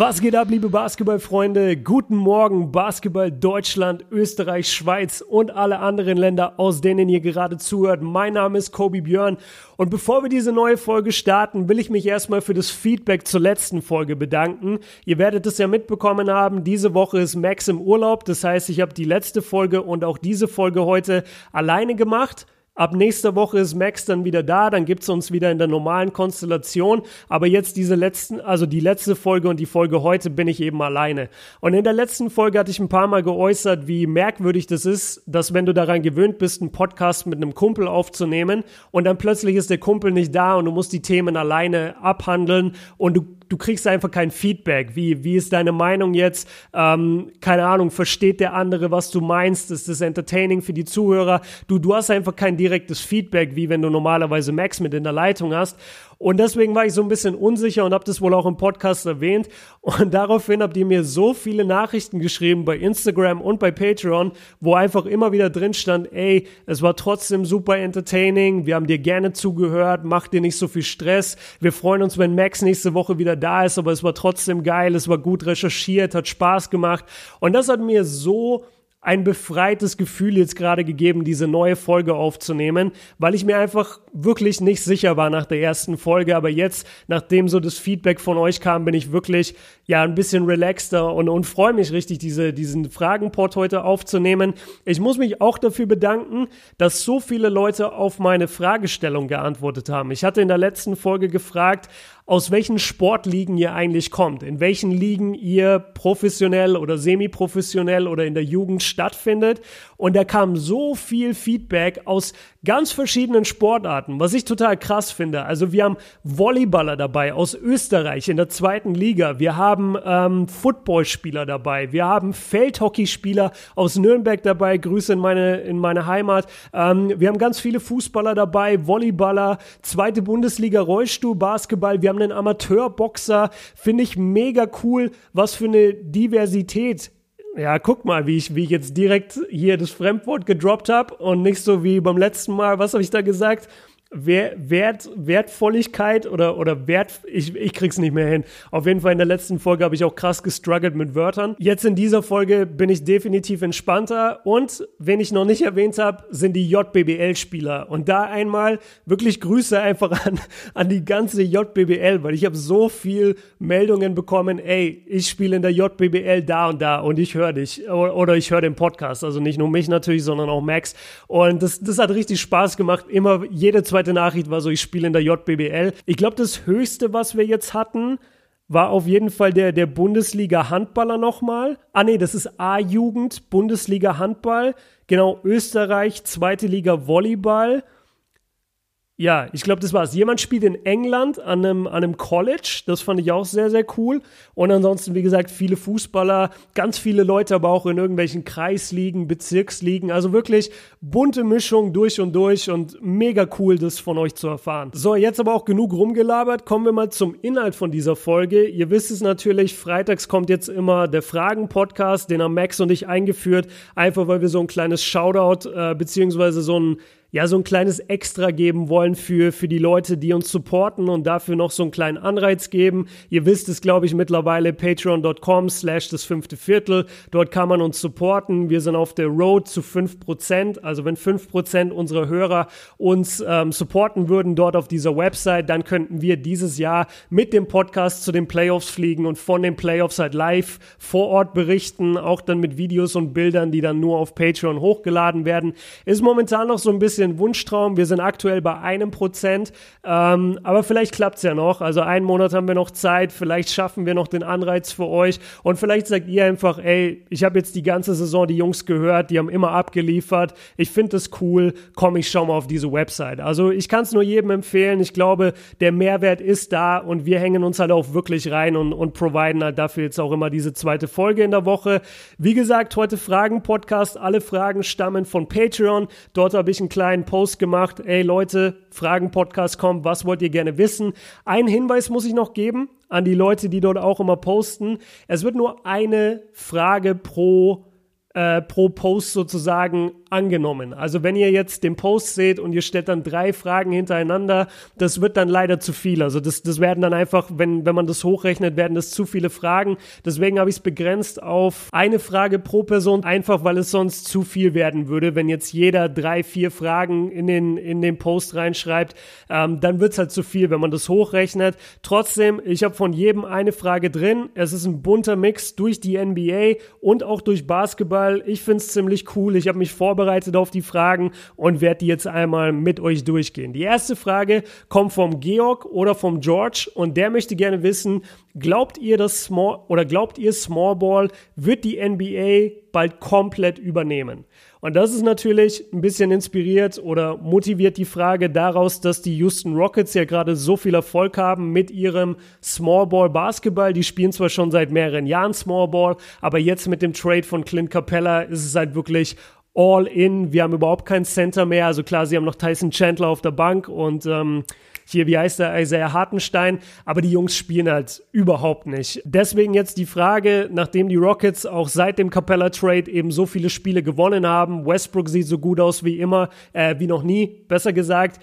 Was geht ab, liebe Basketballfreunde? Guten Morgen, Basketball Deutschland, Österreich, Schweiz und alle anderen Länder, aus denen ihr gerade zuhört. Mein Name ist Kobi Björn und bevor wir diese neue Folge starten, will ich mich erstmal für das Feedback zur letzten Folge bedanken. Ihr werdet es ja mitbekommen haben, diese Woche ist Max im Urlaub, das heißt, ich habe die letzte Folge und auch diese Folge heute alleine gemacht. Ab nächster Woche ist Max dann wieder da, dann gibt's uns wieder in der normalen Konstellation. Aber jetzt diese letzten, also die letzte Folge und die Folge heute bin ich eben alleine. Und in der letzten Folge hatte ich ein paar Mal geäußert, wie merkwürdig das ist, dass wenn du daran gewöhnt bist, einen Podcast mit einem Kumpel aufzunehmen und dann plötzlich ist der Kumpel nicht da und du musst die Themen alleine abhandeln und du du kriegst einfach kein Feedback. Wie, wie ist deine Meinung jetzt? Ähm, keine Ahnung, versteht der andere, was du meinst? Ist das entertaining für die Zuhörer? Du, du hast einfach kein direktes Feedback, wie wenn du normalerweise Max mit in der Leitung hast. Und deswegen war ich so ein bisschen unsicher und habe das wohl auch im Podcast erwähnt. Und daraufhin habt ihr mir so viele Nachrichten geschrieben bei Instagram und bei Patreon, wo einfach immer wieder drin stand, ey, es war trotzdem super entertaining, wir haben dir gerne zugehört, mach dir nicht so viel Stress. Wir freuen uns, wenn Max nächste Woche wieder da ist, aber es war trotzdem geil, es war gut recherchiert, hat Spaß gemacht. Und das hat mir so ein befreites Gefühl jetzt gerade gegeben, diese neue Folge aufzunehmen, weil ich mir einfach wirklich nicht sicher war nach der ersten Folge. Aber jetzt, nachdem so das Feedback von euch kam, bin ich wirklich ja ein bisschen relaxter und, und freue mich richtig, diese, diesen Fragenport heute aufzunehmen. Ich muss mich auch dafür bedanken, dass so viele Leute auf meine Fragestellung geantwortet haben. Ich hatte in der letzten Folge gefragt, aus welchen Sportligen ihr eigentlich kommt, in welchen Ligen ihr professionell oder semi-professionell oder in der Jugend stattfindet. Und da kam so viel Feedback aus ganz verschiedenen Sportarten, was ich total krass finde. Also wir haben Volleyballer dabei aus Österreich in der zweiten Liga. Wir haben ähm, Footballspieler dabei. Wir haben Feldhockeyspieler aus Nürnberg dabei. Grüße in meine, in meine Heimat. Ähm, wir haben ganz viele Fußballer dabei, Volleyballer, zweite Bundesliga, Rollstuhl, Basketball. Wir haben einen Amateurboxer. Finde ich mega cool, was für eine Diversität ja, guck mal, wie ich, wie ich jetzt direkt hier das Fremdwort gedroppt habe und nicht so wie beim letzten Mal, was habe ich da gesagt? Wert, Wertvolligkeit oder, oder Wert, ich, ich krieg's nicht mehr hin. Auf jeden Fall in der letzten Folge habe ich auch krass gestruggelt mit Wörtern. Jetzt in dieser Folge bin ich definitiv entspannter und, wen ich noch nicht erwähnt habe, sind die JBBL-Spieler. Und da einmal wirklich Grüße einfach an, an die ganze JBBL, weil ich habe so viel Meldungen bekommen, ey, ich spiele in der JBBL da und da und ich höre dich. Oder ich höre den Podcast. Also nicht nur mich natürlich, sondern auch Max. Und das, das hat richtig Spaß gemacht. Immer jede zwei zweite Nachricht war so, ich spiele in der JBBL. Ich glaube, das Höchste, was wir jetzt hatten, war auf jeden Fall der, der Bundesliga Handballer nochmal. Ah nee, das ist A-Jugend, Bundesliga Handball. Genau, Österreich, zweite Liga Volleyball. Ja, ich glaube, das war's. Jemand spielt in England an einem, an einem College. Das fand ich auch sehr, sehr cool. Und ansonsten, wie gesagt, viele Fußballer, ganz viele Leute, aber auch in irgendwelchen Kreisligen, Bezirksligen. Also wirklich bunte Mischung durch und durch und mega cool, das von euch zu erfahren. So, jetzt aber auch genug rumgelabert. Kommen wir mal zum Inhalt von dieser Folge. Ihr wisst es natürlich, freitags kommt jetzt immer der Fragen-Podcast, den haben Max und ich eingeführt. Einfach weil wir so ein kleines Shoutout, äh, beziehungsweise so ein ja, so ein kleines Extra geben wollen für, für die Leute, die uns supporten und dafür noch so einen kleinen Anreiz geben. Ihr wisst es, glaube ich, mittlerweile patreon.com slash das fünfte Viertel. Dort kann man uns supporten. Wir sind auf der Road zu fünf Prozent. Also wenn fünf Prozent unserer Hörer uns ähm, supporten würden dort auf dieser Website, dann könnten wir dieses Jahr mit dem Podcast zu den Playoffs fliegen und von den Playoffs halt live vor Ort berichten, auch dann mit Videos und Bildern, die dann nur auf Patreon hochgeladen werden. Ist momentan noch so ein bisschen bisschen Wunschtraum. Wir sind aktuell bei einem Prozent, ähm, aber vielleicht klappt es ja noch. Also einen Monat haben wir noch Zeit. Vielleicht schaffen wir noch den Anreiz für euch und vielleicht sagt ihr einfach, ey, ich habe jetzt die ganze Saison die Jungs gehört, die haben immer abgeliefert. Ich finde es cool. Komm, ich schau mal auf diese Website. Also ich kann es nur jedem empfehlen. Ich glaube, der Mehrwert ist da und wir hängen uns halt auch wirklich rein und, und providen halt dafür jetzt auch immer diese zweite Folge in der Woche. Wie gesagt, heute Fragen-Podcast. Alle Fragen stammen von Patreon. Dort habe ich einen kleinen kleinen Post gemacht. Ey Leute, Fragen-Podcast kommt, was wollt ihr gerne wissen? Ein Hinweis muss ich noch geben an die Leute, die dort auch immer posten. Es wird nur eine Frage pro äh, pro Post sozusagen angenommen. Also wenn ihr jetzt den Post seht und ihr stellt dann drei Fragen hintereinander, das wird dann leider zu viel. Also das, das werden dann einfach, wenn, wenn man das hochrechnet, werden das zu viele Fragen. Deswegen habe ich es begrenzt auf eine Frage pro Person, einfach weil es sonst zu viel werden würde, wenn jetzt jeder drei, vier Fragen in den, in den Post reinschreibt. Ähm, dann wird es halt zu viel, wenn man das hochrechnet. Trotzdem, ich habe von jedem eine Frage drin. Es ist ein bunter Mix durch die NBA und auch durch Basketball. Ich finde es ziemlich cool. Ich habe mich vorbereitet auf die Fragen und werde die jetzt einmal mit euch durchgehen. Die erste Frage kommt vom Georg oder vom George und der möchte gerne wissen, glaubt ihr, dass Small oder glaubt ihr Small Ball wird die NBA bald komplett übernehmen? Und das ist natürlich ein bisschen inspiriert oder motiviert die Frage daraus, dass die Houston Rockets ja gerade so viel Erfolg haben mit ihrem Small Ball Basketball. Die spielen zwar schon seit mehreren Jahren Small Ball, aber jetzt mit dem Trade von Clint Capella ist es halt wirklich all in. Wir haben überhaupt keinen Center mehr. Also klar, sie haben noch Tyson Chandler auf der Bank und ähm, hier, wie heißt der, Isaiah Hartenstein, aber die Jungs spielen halt überhaupt nicht. Deswegen jetzt die Frage, nachdem die Rockets auch seit dem Capella Trade eben so viele Spiele gewonnen haben, Westbrook sieht so gut aus wie immer, äh, wie noch nie, besser gesagt,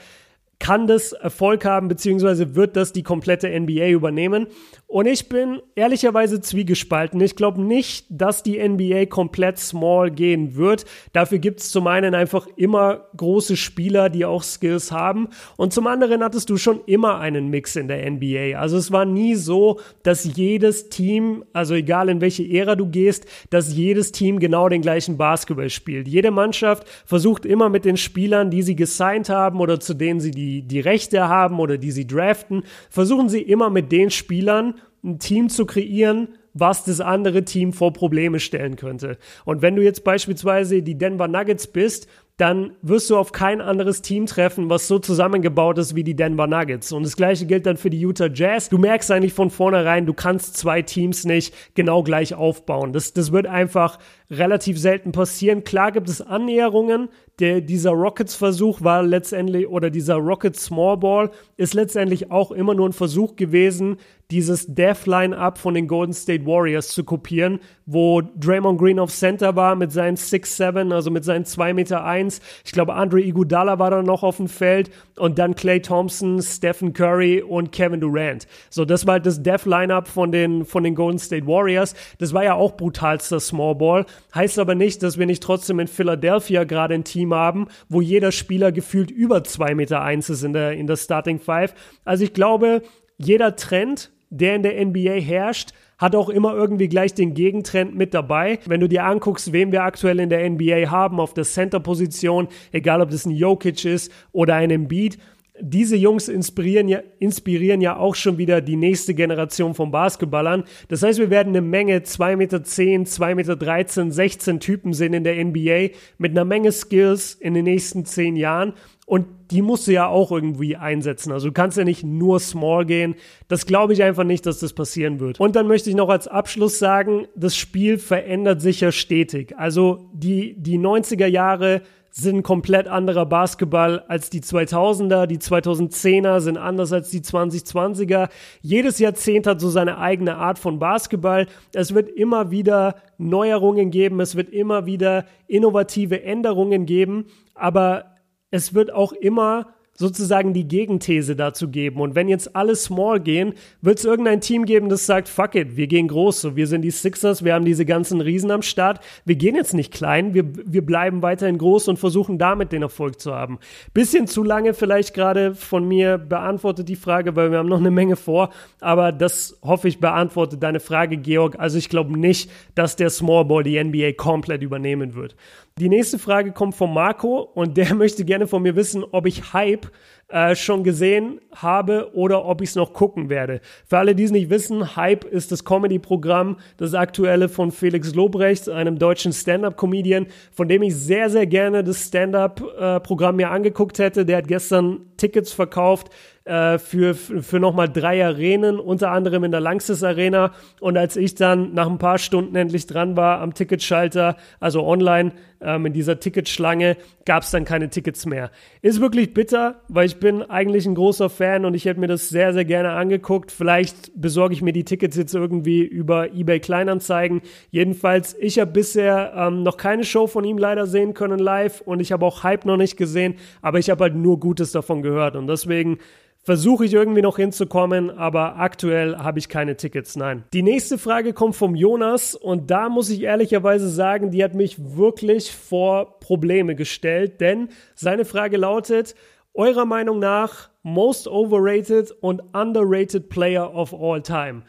kann das Erfolg haben, beziehungsweise wird das die komplette NBA übernehmen. Und ich bin ehrlicherweise zwiegespalten. Ich glaube nicht, dass die NBA komplett small gehen wird. Dafür gibt es zum einen einfach immer große Spieler, die auch Skills haben. Und zum anderen hattest du schon immer einen Mix in der NBA. Also es war nie so, dass jedes Team, also egal in welche Ära du gehst, dass jedes Team genau den gleichen Basketball spielt. Jede Mannschaft versucht immer mit den Spielern, die sie gesigned haben oder zu denen sie die, die Rechte haben oder die sie draften, versuchen sie immer mit den Spielern, ein Team zu kreieren, was das andere Team vor Probleme stellen könnte. Und wenn du jetzt beispielsweise die Denver Nuggets bist, dann wirst du auf kein anderes Team treffen, was so zusammengebaut ist wie die Denver Nuggets. Und das gleiche gilt dann für die Utah Jazz. Du merkst eigentlich von vornherein, du kannst zwei Teams nicht genau gleich aufbauen. Das, das wird einfach relativ selten passieren. Klar gibt es Annäherungen. Der, dieser Rockets-Versuch war letztendlich, oder dieser Rockets Small Ball ist letztendlich auch immer nur ein Versuch gewesen, dieses Death Line-Up von den Golden State Warriors zu kopieren, wo Draymond Green auf Center war mit seinen 6'7, also mit seinen 2 Meter 1. Ich glaube, Andre Iguodala war da noch auf dem Feld und dann Clay Thompson, Stephen Curry und Kevin Durant. So, das war halt das Death Line-Up von den, von den Golden State Warriors. Das war ja auch brutalster Small Ball. Heißt aber nicht, dass wir nicht trotzdem in Philadelphia gerade ein Team haben, wo jeder Spieler gefühlt über 2 Meter 1 ist in der, in der Starting Five. Also ich glaube, jeder Trend, der in der NBA herrscht, hat auch immer irgendwie gleich den Gegentrend mit dabei. Wenn du dir anguckst, wen wir aktuell in der NBA haben auf der Center-Position, egal ob das ein Jokic ist oder ein Embiid, diese Jungs inspirieren ja, inspirieren ja auch schon wieder die nächste Generation von Basketballern. Das heißt, wir werden eine Menge 2,10 Meter, 2,13 Meter, 16 Typen sehen in der NBA mit einer Menge Skills in den nächsten zehn Jahren. Und die musst du ja auch irgendwie einsetzen. Also du kannst ja nicht nur small gehen. Das glaube ich einfach nicht, dass das passieren wird. Und dann möchte ich noch als Abschluss sagen, das Spiel verändert sich ja stetig. Also die, die 90er Jahre sind komplett anderer Basketball als die 2000er. Die 2010er sind anders als die 2020er. Jedes Jahrzehnt hat so seine eigene Art von Basketball. Es wird immer wieder Neuerungen geben. Es wird immer wieder innovative Änderungen geben. Aber es wird auch immer sozusagen die Gegenthese dazu geben. Und wenn jetzt alle small gehen, wird es irgendein Team geben, das sagt, fuck it, wir gehen groß. So, wir sind die Sixers, wir haben diese ganzen Riesen am Start. Wir gehen jetzt nicht klein, wir, wir bleiben weiterhin groß und versuchen damit den Erfolg zu haben. Bisschen zu lange vielleicht gerade von mir beantwortet die Frage, weil wir haben noch eine Menge vor. Aber das hoffe ich beantwortet deine Frage, Georg. Also ich glaube nicht, dass der Small Ball die NBA komplett übernehmen wird. Die nächste Frage kommt von Marco und der möchte gerne von mir wissen, ob ich Hype äh, schon gesehen habe oder ob ich es noch gucken werde. Für alle, die es nicht wissen, Hype ist das Comedy-Programm, das aktuelle von Felix Lobrecht, einem deutschen Stand-up-Comedian, von dem ich sehr, sehr gerne das Stand-up-Programm mir angeguckt hätte. Der hat gestern Tickets verkauft äh, für, für nochmal drei Arenen, unter anderem in der Langsys Arena. Und als ich dann nach ein paar Stunden endlich dran war am Ticketschalter, also online ähm, in dieser Ticketschlange, gab es dann keine Tickets mehr. Ist wirklich bitter, weil ich ich bin eigentlich ein großer Fan und ich hätte mir das sehr, sehr gerne angeguckt. Vielleicht besorge ich mir die Tickets jetzt irgendwie über eBay Kleinanzeigen. Jedenfalls, ich habe bisher ähm, noch keine Show von ihm leider sehen können live und ich habe auch Hype noch nicht gesehen, aber ich habe halt nur Gutes davon gehört und deswegen versuche ich irgendwie noch hinzukommen, aber aktuell habe ich keine Tickets, nein. Die nächste Frage kommt vom Jonas und da muss ich ehrlicherweise sagen, die hat mich wirklich vor Probleme gestellt, denn seine Frage lautet, eurer Meinung nach most overrated und underrated player of all time.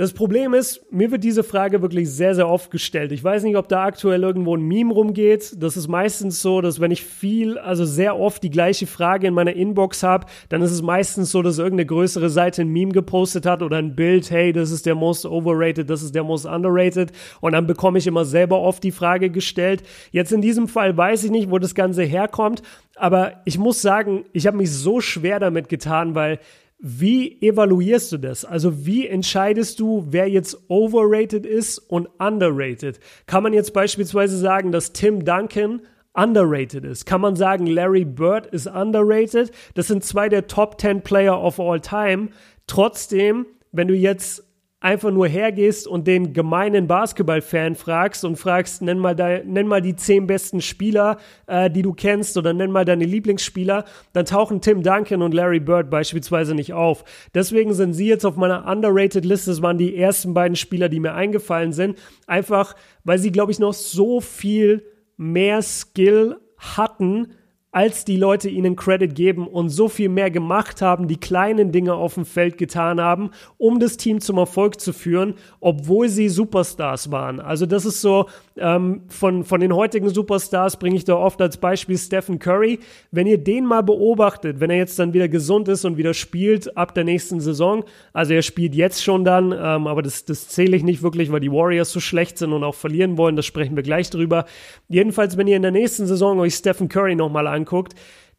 Das Problem ist, mir wird diese Frage wirklich sehr, sehr oft gestellt. Ich weiß nicht, ob da aktuell irgendwo ein Meme rumgeht. Das ist meistens so, dass wenn ich viel, also sehr oft die gleiche Frage in meiner Inbox habe, dann ist es meistens so, dass irgendeine größere Seite ein Meme gepostet hat oder ein Bild, hey, das ist der most overrated, das ist der most underrated. Und dann bekomme ich immer selber oft die Frage gestellt. Jetzt in diesem Fall weiß ich nicht, wo das Ganze herkommt. Aber ich muss sagen, ich habe mich so schwer damit getan, weil wie evaluierst du das? Also wie entscheidest du, wer jetzt overrated ist und underrated? Kann man jetzt beispielsweise sagen, dass Tim Duncan underrated ist? Kann man sagen, Larry Bird ist underrated? Das sind zwei der Top 10 Player of all time. Trotzdem, wenn du jetzt einfach nur hergehst und den gemeinen Basketball-Fan fragst und fragst, nenn mal, de, nenn mal die zehn besten Spieler, äh, die du kennst oder nenn mal deine Lieblingsspieler, dann tauchen Tim Duncan und Larry Bird beispielsweise nicht auf. Deswegen sind sie jetzt auf meiner underrated Liste. Das waren die ersten beiden Spieler, die mir eingefallen sind. Einfach, weil sie, glaube ich, noch so viel mehr Skill hatten, als die Leute ihnen Credit geben und so viel mehr gemacht haben, die kleinen Dinge auf dem Feld getan haben, um das Team zum Erfolg zu führen, obwohl sie Superstars waren. Also das ist so, ähm, von, von den heutigen Superstars bringe ich da oft als Beispiel Stephen Curry. Wenn ihr den mal beobachtet, wenn er jetzt dann wieder gesund ist und wieder spielt ab der nächsten Saison, also er spielt jetzt schon dann, ähm, aber das, das zähle ich nicht wirklich, weil die Warriors so schlecht sind und auch verlieren wollen, das sprechen wir gleich drüber. Jedenfalls, wenn ihr in der nächsten Saison euch Stephen Curry nochmal anschaut, anguckt,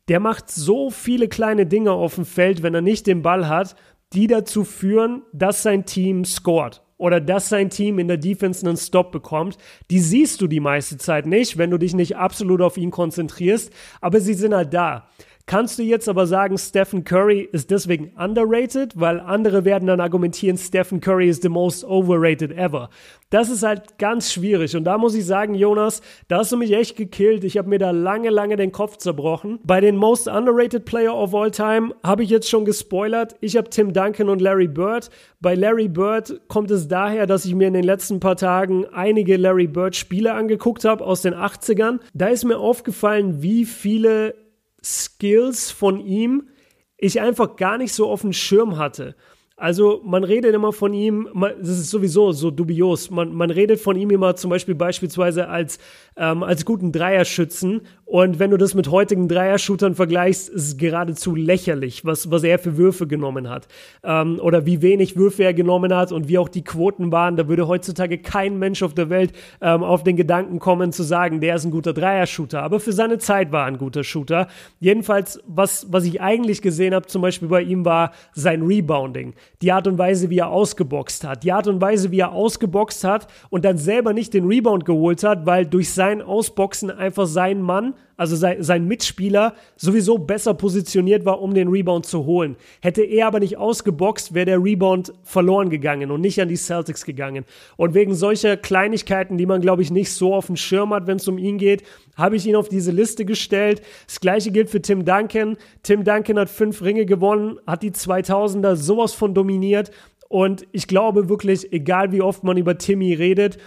der macht so viele kleine Dinge auf dem Feld, wenn er nicht den Ball hat, die dazu führen, dass sein Team scored oder dass sein Team in der Defense einen Stop bekommt. Die siehst du die meiste Zeit nicht, wenn du dich nicht absolut auf ihn konzentrierst, aber sie sind halt da. Kannst du jetzt aber sagen, Stephen Curry ist deswegen underrated, weil andere werden dann argumentieren, Stephen Curry is the most overrated ever. Das ist halt ganz schwierig und da muss ich sagen, Jonas, da hast du mich echt gekillt. Ich habe mir da lange, lange den Kopf zerbrochen. Bei den most underrated Player of all time habe ich jetzt schon gespoilert. Ich habe Tim Duncan und Larry Bird. Bei Larry Bird kommt es daher, dass ich mir in den letzten paar Tagen einige Larry Bird Spiele angeguckt habe aus den 80ern. Da ist mir aufgefallen, wie viele Skills von ihm ich einfach gar nicht so auf dem Schirm hatte. Also man redet immer von ihm, das ist sowieso so dubios, man, man redet von ihm immer zum Beispiel beispielsweise als, ähm, als guten Dreierschützen und wenn du das mit heutigen Dreier-Shootern vergleichst, ist es geradezu lächerlich, was, was er für Würfe genommen hat ähm, oder wie wenig Würfe er genommen hat und wie auch die Quoten waren. Da würde heutzutage kein Mensch auf der Welt ähm, auf den Gedanken kommen zu sagen, der ist ein guter Dreier-Shooter, aber für seine Zeit war er ein guter Shooter. Jedenfalls, was, was ich eigentlich gesehen habe zum Beispiel bei ihm war sein Rebounding die Art und Weise, wie er ausgeboxt hat, die Art und Weise, wie er ausgeboxt hat und dann selber nicht den Rebound geholt hat, weil durch sein Ausboxen einfach sein Mann also sein, Mitspieler, sowieso besser positioniert war, um den Rebound zu holen. Hätte er aber nicht ausgeboxt, wäre der Rebound verloren gegangen und nicht an die Celtics gegangen. Und wegen solcher Kleinigkeiten, die man, glaube ich, nicht so auf dem Schirm hat, wenn es um ihn geht, habe ich ihn auf diese Liste gestellt. Das gleiche gilt für Tim Duncan. Tim Duncan hat fünf Ringe gewonnen, hat die 2000er sowas von dominiert. Und ich glaube wirklich, egal wie oft man über Timmy redet,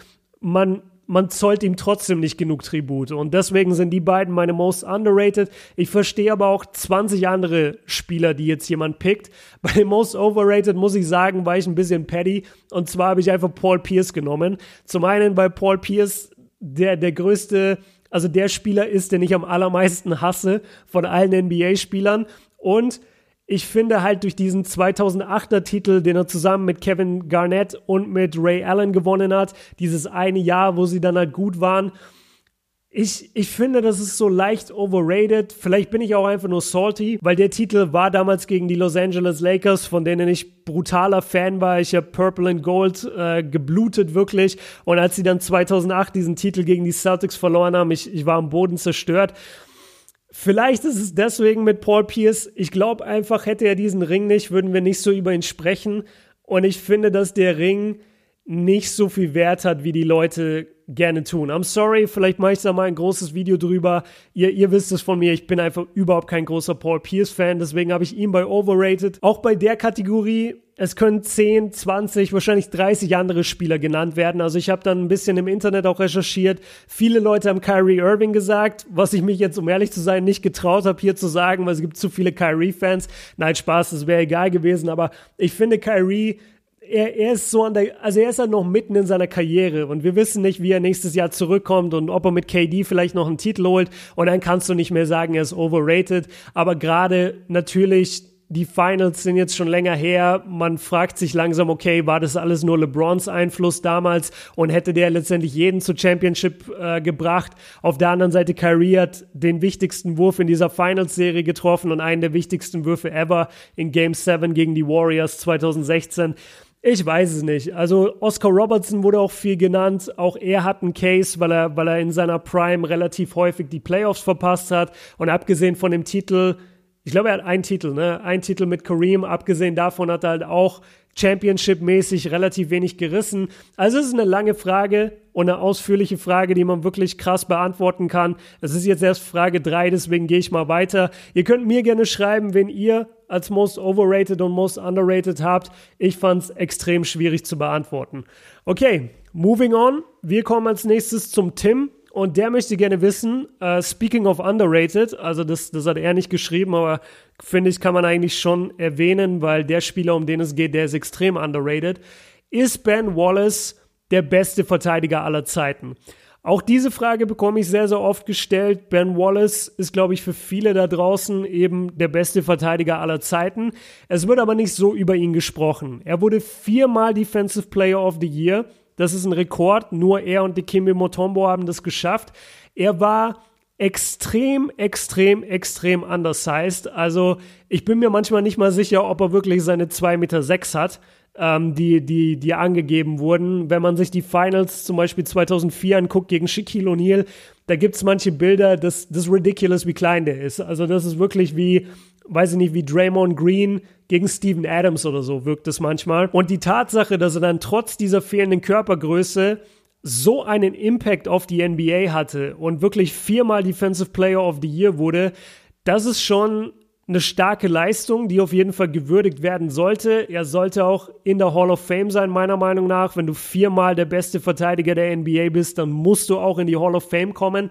man man zollt ihm trotzdem nicht genug Tribut. Und deswegen sind die beiden meine most underrated. Ich verstehe aber auch 20 andere Spieler, die jetzt jemand pickt. Bei den most overrated muss ich sagen, war ich ein bisschen petty. Und zwar habe ich einfach Paul Pierce genommen. Zum einen, weil Paul Pierce der, der größte, also der Spieler ist, den ich am allermeisten hasse von allen NBA-Spielern. Und ich finde halt durch diesen 2008er Titel, den er zusammen mit Kevin Garnett und mit Ray Allen gewonnen hat, dieses eine Jahr, wo sie dann halt gut waren, ich, ich finde, das ist so leicht overrated. Vielleicht bin ich auch einfach nur salty, weil der Titel war damals gegen die Los Angeles Lakers, von denen ich brutaler Fan war. Ich habe Purple and Gold äh, geblutet wirklich. Und als sie dann 2008 diesen Titel gegen die Celtics verloren haben, ich, ich war am Boden zerstört Vielleicht ist es deswegen mit Paul Pierce. Ich glaube einfach, hätte er diesen Ring nicht, würden wir nicht so über ihn sprechen. Und ich finde, dass der Ring nicht so viel Wert hat, wie die Leute gerne tun. I'm sorry, vielleicht mache ich da mal ein großes Video drüber. Ihr, ihr wisst es von mir, ich bin einfach überhaupt kein großer Paul Pierce-Fan, deswegen habe ich ihn bei Overrated. Auch bei der Kategorie, es können 10, 20, wahrscheinlich 30 andere Spieler genannt werden. Also ich habe dann ein bisschen im Internet auch recherchiert. Viele Leute haben Kyrie Irving gesagt, was ich mich jetzt, um ehrlich zu sein, nicht getraut habe, hier zu sagen, weil es gibt zu viele Kyrie-Fans. Nein, Spaß, das wäre egal gewesen, aber ich finde Kyrie er, er ist so an der, also er ist halt noch mitten in seiner Karriere und wir wissen nicht, wie er nächstes Jahr zurückkommt und ob er mit KD vielleicht noch einen Titel holt und dann kannst du nicht mehr sagen, er ist overrated. Aber gerade natürlich die Finals sind jetzt schon länger her. Man fragt sich langsam, okay, war das alles nur LeBrons Einfluss damals und hätte der letztendlich jeden zur Championship äh, gebracht? Auf der anderen Seite, Kyrie hat den wichtigsten Wurf in dieser Finals-Serie getroffen und einen der wichtigsten Würfe ever in Game 7 gegen die Warriors 2016. Ich weiß es nicht. Also Oscar Robertson wurde auch viel genannt. Auch er hat einen Case, weil er, weil er in seiner Prime relativ häufig die Playoffs verpasst hat. Und abgesehen von dem Titel, ich glaube, er hat einen Titel, ne? Ein Titel mit Kareem. Abgesehen davon hat er halt auch Championship-mäßig relativ wenig gerissen. Also es ist eine lange Frage und eine ausführliche Frage, die man wirklich krass beantworten kann. Es ist jetzt erst Frage drei, deswegen gehe ich mal weiter. Ihr könnt mir gerne schreiben, wenn ihr als Most Overrated und Most Underrated habt. Ich fand es extrem schwierig zu beantworten. Okay, moving on. Wir kommen als nächstes zum Tim. Und der möchte gerne wissen, uh, speaking of underrated, also das, das hat er nicht geschrieben, aber finde ich, kann man eigentlich schon erwähnen, weil der Spieler, um den es geht, der ist extrem underrated. Ist Ben Wallace der beste Verteidiger aller Zeiten? Auch diese Frage bekomme ich sehr, sehr oft gestellt. Ben Wallace ist, glaube ich, für viele da draußen eben der beste Verteidiger aller Zeiten. Es wird aber nicht so über ihn gesprochen. Er wurde viermal Defensive Player of the Year. Das ist ein Rekord. Nur er und Dikembe Motombo haben das geschafft. Er war extrem, extrem, extrem undersized. Also ich bin mir manchmal nicht mal sicher, ob er wirklich seine 2,6 Meter hat, ähm, die, die, die angegeben wurden. Wenn man sich die Finals zum Beispiel 2004 anguckt gegen Shaquille O'Neal, da gibt es manche Bilder, das, das ist ridiculous, wie klein der ist. Also das ist wirklich wie, weiß ich nicht, wie Draymond Green gegen Steven Adams oder so wirkt es manchmal. Und die Tatsache, dass er dann trotz dieser fehlenden Körpergröße so einen Impact auf die NBA hatte und wirklich viermal Defensive Player of the Year wurde, das ist schon eine starke Leistung, die auf jeden Fall gewürdigt werden sollte. Er sollte auch in der Hall of Fame sein, meiner Meinung nach. Wenn du viermal der beste Verteidiger der NBA bist, dann musst du auch in die Hall of Fame kommen.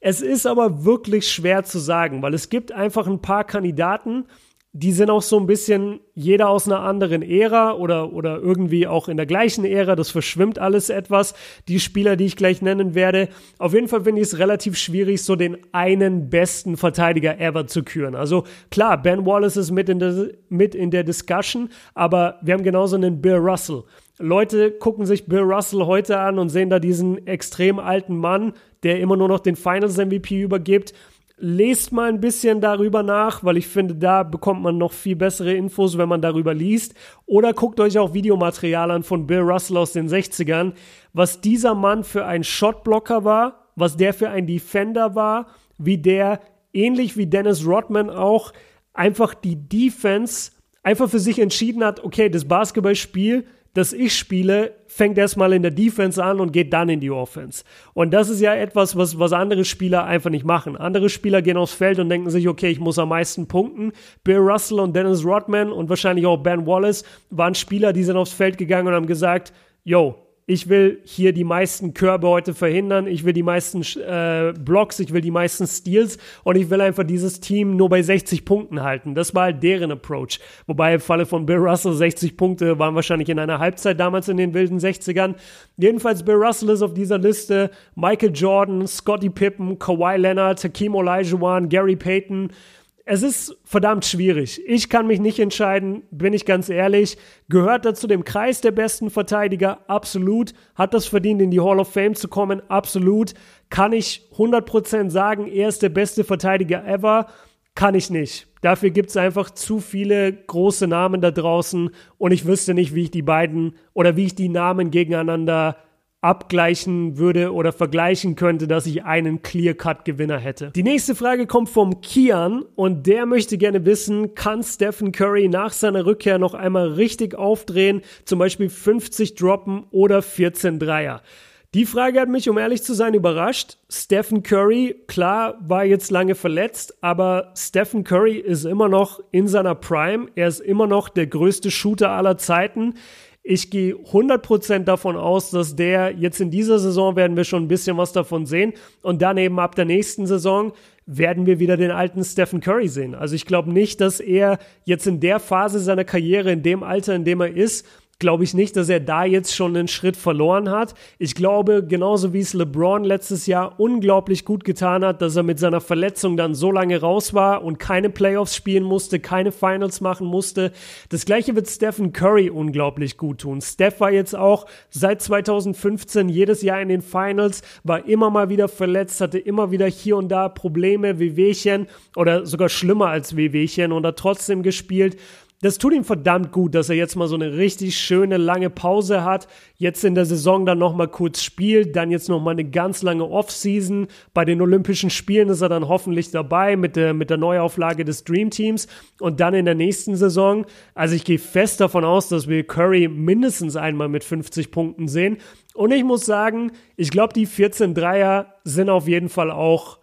Es ist aber wirklich schwer zu sagen, weil es gibt einfach ein paar Kandidaten, die sind auch so ein bisschen jeder aus einer anderen Ära oder, oder irgendwie auch in der gleichen Ära. Das verschwimmt alles etwas. Die Spieler, die ich gleich nennen werde. Auf jeden Fall finde ich es relativ schwierig, so den einen besten Verteidiger ever zu küren. Also klar, Ben Wallace ist mit in der, mit in der Discussion, aber wir haben genauso einen Bill Russell. Leute gucken sich Bill Russell heute an und sehen da diesen extrem alten Mann, der immer nur noch den Finals MVP übergibt lest mal ein bisschen darüber nach, weil ich finde, da bekommt man noch viel bessere Infos, wenn man darüber liest. Oder guckt euch auch Videomaterial an von Bill Russell aus den 60ern, was dieser Mann für ein Shotblocker war, was der für ein Defender war, wie der, ähnlich wie Dennis Rodman auch, einfach die Defense einfach für sich entschieden hat, okay, das Basketballspiel das ich spiele, fängt erstmal in der Defense an und geht dann in die Offense. Und das ist ja etwas, was, was andere Spieler einfach nicht machen. Andere Spieler gehen aufs Feld und denken sich, okay, ich muss am meisten punkten. Bill Russell und Dennis Rodman und wahrscheinlich auch Ben Wallace waren Spieler, die sind aufs Feld gegangen und haben gesagt, yo, ich will hier die meisten Körbe heute verhindern, ich will die meisten äh, Blocks, ich will die meisten Steals und ich will einfach dieses Team nur bei 60 Punkten halten. Das war halt deren Approach. Wobei im Falle von Bill Russell 60 Punkte waren wahrscheinlich in einer Halbzeit damals in den wilden 60ern. Jedenfalls Bill Russell ist auf dieser Liste, Michael Jordan, Scottie Pippen, Kawhi Leonard, Hakeem Olajuwon, Gary Payton, es ist verdammt schwierig. Ich kann mich nicht entscheiden, bin ich ganz ehrlich. Gehört er zu dem Kreis der besten Verteidiger? Absolut. Hat das verdient, in die Hall of Fame zu kommen? Absolut. Kann ich 100% sagen, er ist der beste Verteidiger ever? Kann ich nicht. Dafür gibt es einfach zu viele große Namen da draußen und ich wüsste nicht, wie ich die beiden oder wie ich die Namen gegeneinander abgleichen würde oder vergleichen könnte, dass ich einen Clear-Cut-Gewinner hätte. Die nächste Frage kommt vom Kian und der möchte gerne wissen, kann Stephen Curry nach seiner Rückkehr noch einmal richtig aufdrehen, zum Beispiel 50 droppen oder 14 Dreier? Die Frage hat mich, um ehrlich zu sein, überrascht. Stephen Curry, klar, war jetzt lange verletzt, aber Stephen Curry ist immer noch in seiner Prime. Er ist immer noch der größte Shooter aller Zeiten. Ich gehe 100% davon aus, dass der jetzt in dieser Saison werden wir schon ein bisschen was davon sehen. Und dann eben ab der nächsten Saison werden wir wieder den alten Stephen Curry sehen. Also ich glaube nicht, dass er jetzt in der Phase seiner Karriere, in dem Alter, in dem er ist, glaube ich nicht, dass er da jetzt schon einen Schritt verloren hat. Ich glaube, genauso wie es LeBron letztes Jahr unglaublich gut getan hat, dass er mit seiner Verletzung dann so lange raus war und keine Playoffs spielen musste, keine Finals machen musste. Das gleiche wird Stephen Curry unglaublich gut tun. Steph war jetzt auch seit 2015 jedes Jahr in den Finals, war immer mal wieder verletzt, hatte immer wieder hier und da Probleme, Wehwehchen oder sogar schlimmer als Wehwehchen und hat trotzdem gespielt das tut ihm verdammt gut, dass er jetzt mal so eine richtig schöne lange Pause hat, jetzt in der Saison dann noch mal kurz spielt, dann jetzt noch mal eine ganz lange Offseason. Bei den Olympischen Spielen ist er dann hoffentlich dabei mit der mit der Neuauflage des Dream Teams und dann in der nächsten Saison. Also ich gehe fest davon aus, dass wir Curry mindestens einmal mit 50 Punkten sehen und ich muss sagen, ich glaube, die 14 Dreier sind auf jeden Fall auch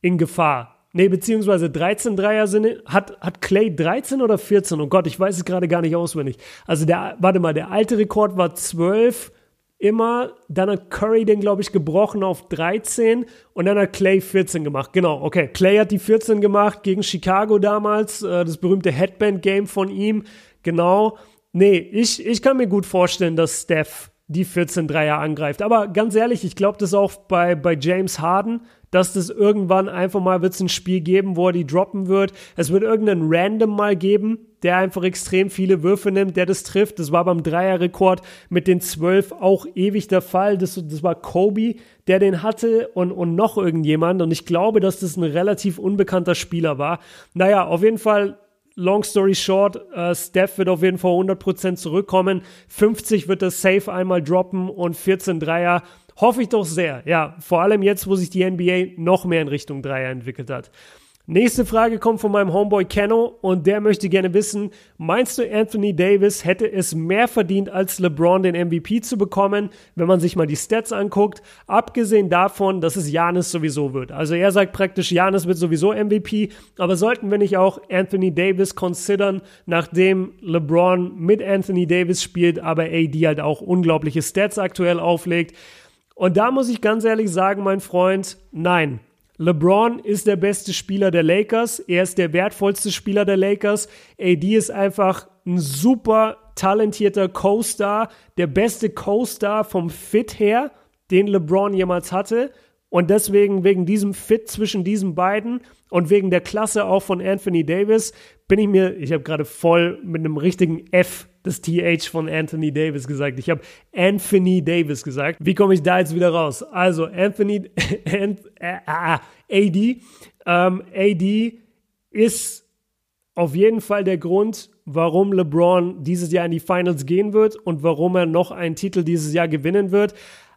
in Gefahr Nee, beziehungsweise 13 Dreier sind, hat, hat Clay 13 oder 14? Oh Gott, ich weiß es gerade gar nicht auswendig. Also der, warte mal, der alte Rekord war 12 immer, dann hat Curry den, glaube ich, gebrochen auf 13 und dann hat Clay 14 gemacht. Genau, okay. Clay hat die 14 gemacht gegen Chicago damals, äh, das berühmte Headband-Game von ihm. Genau. Nee, ich, ich kann mir gut vorstellen, dass Steph die 14 Dreier angreift. Aber ganz ehrlich, ich glaube das auch bei, bei James Harden dass das irgendwann einfach mal wird es ein Spiel geben, wo er die droppen wird. Es wird irgendeinen Random mal geben, der einfach extrem viele Würfe nimmt, der das trifft. Das war beim Dreierrekord mit den zwölf auch ewig der Fall. Das, das war Kobe, der den hatte und, und noch irgendjemand. Und ich glaube, dass das ein relativ unbekannter Spieler war. Naja, auf jeden Fall long story short, uh, Steph wird auf jeden Fall 100% zurückkommen. 50 wird er safe einmal droppen und 14 Dreier Hoffe ich doch sehr. Ja, vor allem jetzt, wo sich die NBA noch mehr in Richtung Dreier entwickelt hat. Nächste Frage kommt von meinem Homeboy Kenno und der möchte gerne wissen, meinst du Anthony Davis hätte es mehr verdient als LeBron den MVP zu bekommen, wenn man sich mal die Stats anguckt, abgesehen davon, dass es Janis sowieso wird. Also er sagt praktisch, Janis wird sowieso MVP, aber sollten wir nicht auch Anthony Davis considern, nachdem LeBron mit Anthony Davis spielt, aber AD halt auch unglaubliche Stats aktuell auflegt. Und da muss ich ganz ehrlich sagen, mein Freund, nein. LeBron ist der beste Spieler der Lakers. Er ist der wertvollste Spieler der Lakers. AD ist einfach ein super talentierter Co-Star, der beste Co-Star vom Fit her, den LeBron jemals hatte. Und deswegen, wegen diesem Fit zwischen diesen beiden und wegen der Klasse auch von Anthony Davis, bin ich mir, ich habe gerade voll mit einem richtigen F das TH von Anthony Davis gesagt. Ich habe Anthony Davis gesagt. Wie komme ich da jetzt wieder raus? Also Anthony äh, äh, AD. Ähm, AD ist auf jeden Fall der Grund, warum LeBron dieses Jahr in die Finals gehen wird und warum er noch einen Titel dieses Jahr gewinnen wird.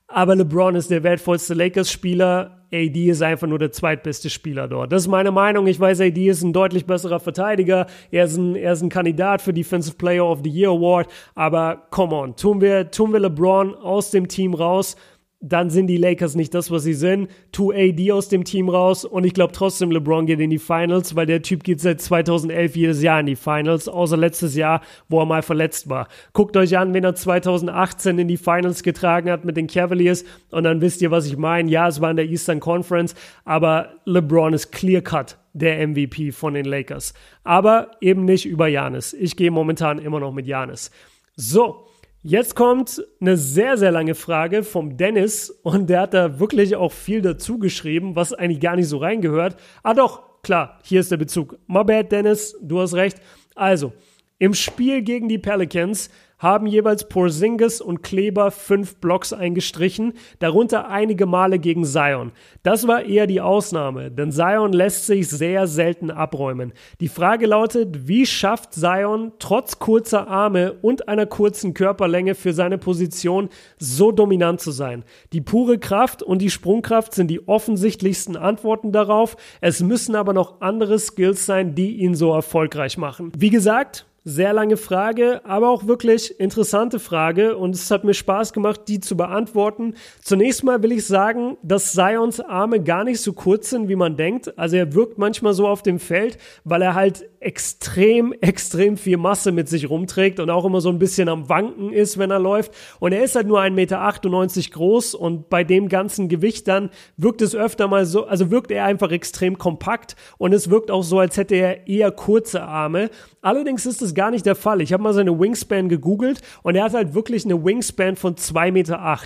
Aber LeBron ist der wertvollste Lakers-Spieler. AD ist einfach nur der zweitbeste Spieler dort. Das ist meine Meinung. Ich weiß, AD ist ein deutlich besserer Verteidiger. Er ist ein, er ist ein Kandidat für Defensive Player of the Year Award. Aber come on, tun wir, tun wir LeBron aus dem Team raus dann sind die Lakers nicht das, was sie sind. 2AD aus dem Team raus und ich glaube trotzdem, LeBron geht in die Finals, weil der Typ geht seit 2011 jedes Jahr in die Finals, außer letztes Jahr, wo er mal verletzt war. Guckt euch an, wenn er 2018 in die Finals getragen hat mit den Cavaliers und dann wisst ihr, was ich meine. Ja, es war in der Eastern Conference, aber LeBron ist clear cut der MVP von den Lakers. Aber eben nicht über Janis. Ich gehe momentan immer noch mit Janis. So, Jetzt kommt eine sehr, sehr lange Frage vom Dennis und der hat da wirklich auch viel dazu geschrieben, was eigentlich gar nicht so reingehört. Ah doch, klar, hier ist der Bezug. My bad, Dennis, du hast recht. Also, im Spiel gegen die Pelicans haben jeweils Porzingis und Kleber fünf Blocks eingestrichen, darunter einige Male gegen Zion. Das war eher die Ausnahme, denn Zion lässt sich sehr selten abräumen. Die Frage lautet, wie schafft Zion trotz kurzer Arme und einer kurzen Körperlänge für seine Position so dominant zu sein? Die pure Kraft und die Sprungkraft sind die offensichtlichsten Antworten darauf. Es müssen aber noch andere Skills sein, die ihn so erfolgreich machen. Wie gesagt, sehr lange Frage, aber auch wirklich interessante Frage und es hat mir Spaß gemacht, die zu beantworten. Zunächst mal will ich sagen, dass Sions Arme gar nicht so kurz sind, wie man denkt. Also er wirkt manchmal so auf dem Feld, weil er halt extrem, extrem viel Masse mit sich rumträgt und auch immer so ein bisschen am Wanken ist, wenn er läuft. Und er ist halt nur 1,98 Meter groß und bei dem ganzen Gewicht dann wirkt es öfter mal so, also wirkt er einfach extrem kompakt und es wirkt auch so, als hätte er eher kurze Arme. Allerdings ist es gar nicht der Fall. Ich habe mal seine Wingspan gegoogelt und er hat halt wirklich eine Wingspan von 2,8 Meter.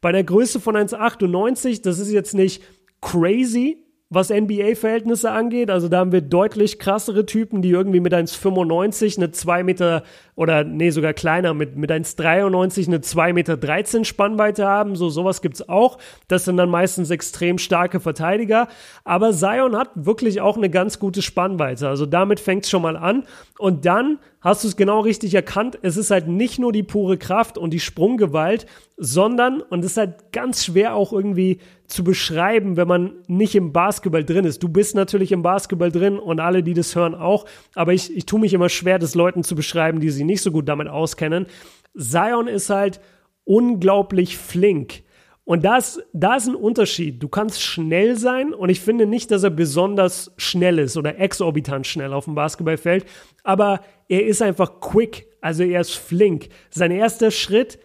Bei der Größe von 1,98, das ist jetzt nicht crazy, was NBA-Verhältnisse angeht. Also da haben wir deutlich krassere Typen, die irgendwie mit 1,95 eine 2 Meter oder nee, sogar kleiner, mit, mit 1,93 eine 2 Meter 13 Spannweite haben. So sowas gibt's auch. Das sind dann meistens extrem starke Verteidiger. Aber Zion hat wirklich auch eine ganz gute Spannweite. Also damit fängt's schon mal an. Und dann hast du es genau richtig erkannt. Es ist halt nicht nur die pure Kraft und die Sprunggewalt, sondern, und das ist halt ganz schwer auch irgendwie zu beschreiben, wenn man nicht im Basketball drin ist. Du bist natürlich im Basketball drin und alle, die das hören, auch. Aber ich, ich tue mich immer schwer, das Leuten zu beschreiben, die sich nicht so gut damit auskennen. Zion ist halt unglaublich flink. Und das, da ist ein Unterschied. Du kannst schnell sein und ich finde nicht, dass er besonders schnell ist oder exorbitant schnell auf dem Basketballfeld, aber er ist einfach quick, also er ist flink. Sein erster Schritt,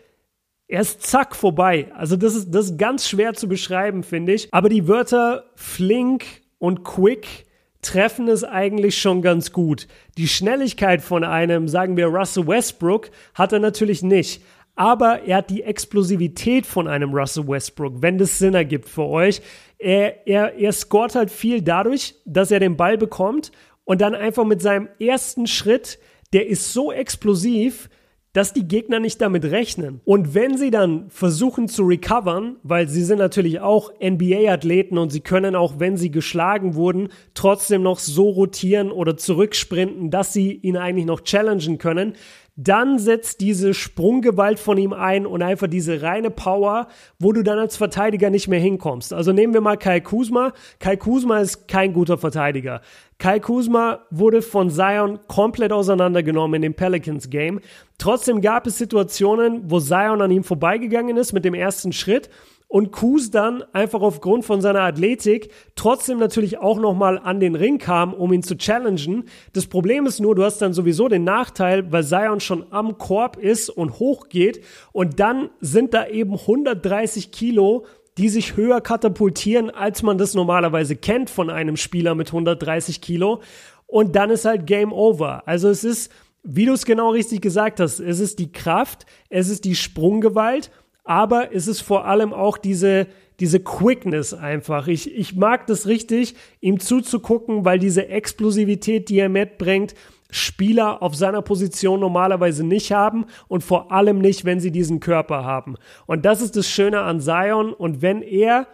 er ist zack vorbei. Also das ist, das ist ganz schwer zu beschreiben, finde ich. Aber die Wörter flink und quick treffen es eigentlich schon ganz gut. Die Schnelligkeit von einem, sagen wir Russell Westbrook, hat er natürlich nicht aber er hat die Explosivität von einem Russell Westbrook, wenn das Sinn ergibt für euch. Er, er, er scoret halt viel dadurch, dass er den Ball bekommt und dann einfach mit seinem ersten Schritt, der ist so explosiv, dass die Gegner nicht damit rechnen. Und wenn sie dann versuchen zu recovern, weil sie sind natürlich auch NBA-Athleten und sie können auch, wenn sie geschlagen wurden, trotzdem noch so rotieren oder zurücksprinten, dass sie ihn eigentlich noch challengen können, dann setzt diese Sprunggewalt von ihm ein und einfach diese reine Power, wo du dann als Verteidiger nicht mehr hinkommst. Also nehmen wir mal Kai Kuzma. Kai Kuzma ist kein guter Verteidiger. Kai Kuzma wurde von Zion komplett auseinandergenommen in dem Pelicans Game. Trotzdem gab es Situationen, wo Zion an ihm vorbeigegangen ist mit dem ersten Schritt und Kuz dann einfach aufgrund von seiner Athletik trotzdem natürlich auch nochmal an den Ring kam, um ihn zu challengen. Das Problem ist nur, du hast dann sowieso den Nachteil, weil Zion schon am Korb ist und hochgeht und dann sind da eben 130 Kilo die sich höher katapultieren, als man das normalerweise kennt von einem Spieler mit 130 Kilo. Und dann ist halt Game Over. Also es ist, wie du es genau richtig gesagt hast, es ist die Kraft, es ist die Sprunggewalt aber es ist vor allem auch diese, diese Quickness einfach. Ich, ich mag das richtig, ihm zuzugucken, weil diese Explosivität, die er mitbringt, Spieler auf seiner Position normalerweise nicht haben und vor allem nicht, wenn sie diesen Körper haben. Und das ist das Schöne an Zion. Und wenn er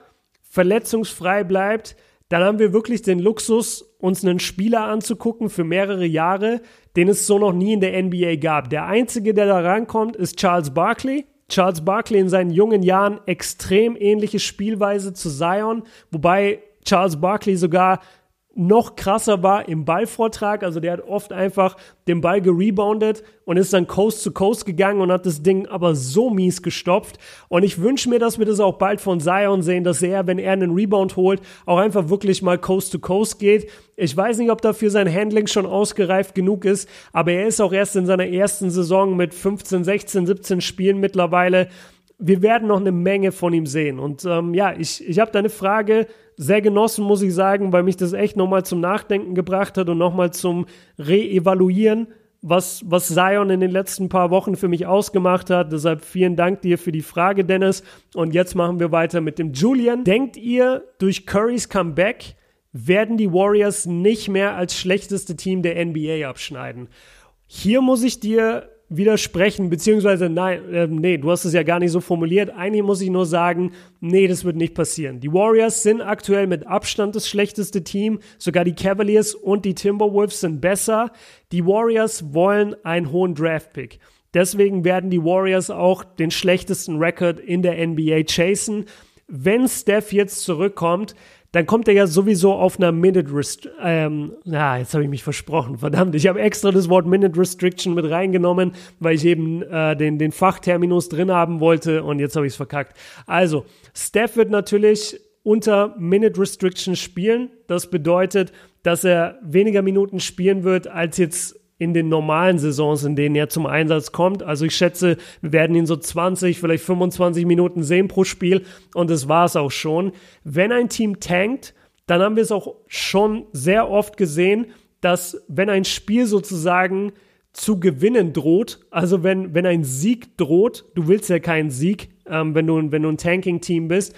verletzungsfrei bleibt, dann haben wir wirklich den Luxus, uns einen Spieler anzugucken für mehrere Jahre, den es so noch nie in der NBA gab. Der einzige, der da rankommt, ist Charles Barkley. Charles Barkley in seinen jungen Jahren extrem ähnliche Spielweise zu Zion, wobei Charles Barkley sogar noch krasser war im Ballvortrag. Also der hat oft einfach den Ball gereboundet und ist dann Coast to Coast gegangen und hat das Ding aber so mies gestopft. Und ich wünsche mir, dass wir das auch bald von Zion sehen, dass er, wenn er einen Rebound holt, auch einfach wirklich mal Coast to Coast geht. Ich weiß nicht, ob dafür sein Handling schon ausgereift genug ist, aber er ist auch erst in seiner ersten Saison mit 15, 16, 17 Spielen mittlerweile wir werden noch eine Menge von ihm sehen. Und ähm, ja, ich, ich habe deine Frage sehr genossen, muss ich sagen, weil mich das echt nochmal zum Nachdenken gebracht hat und nochmal zum Reevaluieren, was, was Zion in den letzten paar Wochen für mich ausgemacht hat. Deshalb vielen Dank dir für die Frage, Dennis. Und jetzt machen wir weiter mit dem Julian. Denkt ihr, durch Currys Comeback werden die Warriors nicht mehr als schlechteste Team der NBA abschneiden? Hier muss ich dir widersprechen, beziehungsweise nein, äh, nee, du hast es ja gar nicht so formuliert. Eigentlich muss ich nur sagen, nee, das wird nicht passieren. Die Warriors sind aktuell mit Abstand das schlechteste Team. Sogar die Cavaliers und die Timberwolves sind besser. Die Warriors wollen einen hohen Draftpick. Deswegen werden die Warriors auch den schlechtesten Rekord in der NBA chasen. Wenn Steph jetzt zurückkommt, dann kommt er ja sowieso auf einer Minute Restriction. Ähm, ja, jetzt habe ich mich versprochen. Verdammt, ich habe extra das Wort Minute Restriction mit reingenommen, weil ich eben äh, den, den Fachterminus drin haben wollte und jetzt habe ich es verkackt. Also, Steph wird natürlich unter Minute Restriction spielen. Das bedeutet, dass er weniger Minuten spielen wird als jetzt in den normalen Saisons, in denen er zum Einsatz kommt. Also ich schätze, wir werden ihn so 20, vielleicht 25 Minuten sehen pro Spiel und das war es auch schon. Wenn ein Team tankt, dann haben wir es auch schon sehr oft gesehen, dass wenn ein Spiel sozusagen zu gewinnen droht, also wenn, wenn ein Sieg droht, du willst ja keinen Sieg, ähm, wenn, du, wenn du ein Tanking-Team bist,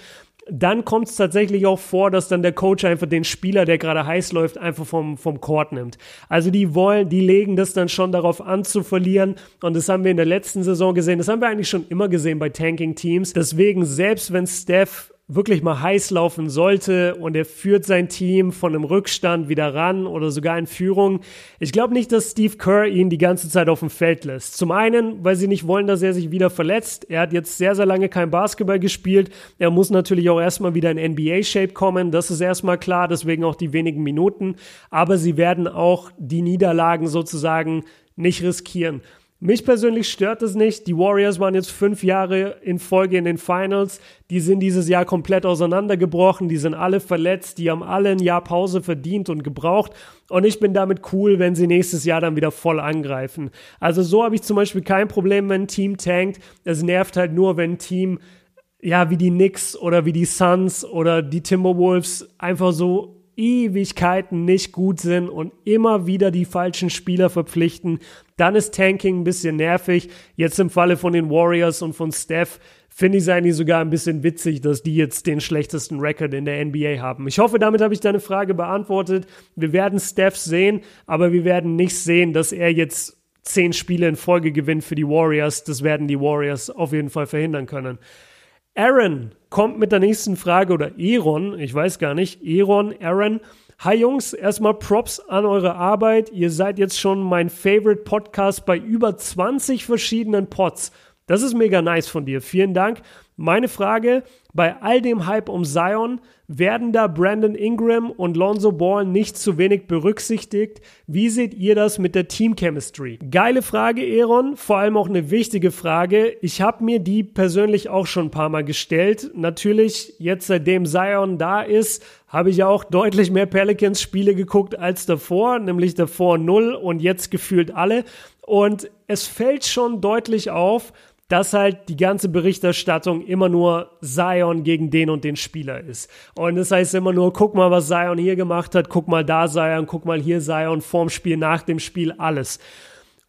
dann kommt es tatsächlich auch vor, dass dann der Coach einfach den Spieler, der gerade heiß läuft, einfach vom, vom Court nimmt. Also die wollen, die legen das dann schon darauf an zu verlieren. Und das haben wir in der letzten Saison gesehen. Das haben wir eigentlich schon immer gesehen bei Tanking-Teams. Deswegen, selbst wenn Steph wirklich mal heiß laufen sollte und er führt sein Team von einem Rückstand wieder ran oder sogar in Führung. Ich glaube nicht, dass Steve Kerr ihn die ganze Zeit auf dem Feld lässt. Zum einen, weil sie nicht wollen, dass er sich wieder verletzt. Er hat jetzt sehr, sehr lange kein Basketball gespielt. Er muss natürlich auch erstmal wieder in NBA-Shape kommen. Das ist erstmal klar, deswegen auch die wenigen Minuten. Aber sie werden auch die Niederlagen sozusagen nicht riskieren. Mich persönlich stört es nicht. Die Warriors waren jetzt fünf Jahre in Folge in den Finals. Die sind dieses Jahr komplett auseinandergebrochen. Die sind alle verletzt. Die haben alle ein Jahr Pause verdient und gebraucht. Und ich bin damit cool, wenn sie nächstes Jahr dann wieder voll angreifen. Also so habe ich zum Beispiel kein Problem, wenn ein Team tankt. Es nervt halt nur, wenn ein Team ja, wie die Knicks oder wie die Suns oder die Timberwolves einfach so Ewigkeiten nicht gut sind und immer wieder die falschen Spieler verpflichten, dann ist Tanking ein bisschen nervig. Jetzt im Falle von den Warriors und von Steph finde ich es eigentlich sogar ein bisschen witzig, dass die jetzt den schlechtesten Rekord in der NBA haben. Ich hoffe, damit habe ich deine Frage beantwortet. Wir werden Steph sehen, aber wir werden nicht sehen, dass er jetzt zehn Spiele in Folge gewinnt für die Warriors. Das werden die Warriors auf jeden Fall verhindern können. Aaron kommt mit der nächsten Frage oder Eron, ich weiß gar nicht, Eron, Aaron. Hi Jungs, erstmal Props an eure Arbeit. Ihr seid jetzt schon mein Favorite Podcast bei über 20 verschiedenen Pods. Das ist mega nice von dir. Vielen Dank. Meine Frage, bei all dem Hype um Zion, werden da Brandon Ingram und Lonzo Ball nicht zu wenig berücksichtigt? Wie seht ihr das mit der Team Chemistry? Geile Frage, Aaron, vor allem auch eine wichtige Frage. Ich habe mir die persönlich auch schon ein paar Mal gestellt. Natürlich, jetzt seitdem Zion da ist, habe ich ja auch deutlich mehr Pelicans-Spiele geguckt als davor, nämlich davor null und jetzt gefühlt alle. Und es fällt schon deutlich auf, dass halt die ganze Berichterstattung immer nur Zion gegen den und den Spieler ist. Und das heißt immer nur, guck mal, was Zion hier gemacht hat, guck mal da Zion, guck mal hier Zion, vorm Spiel, nach dem Spiel, alles.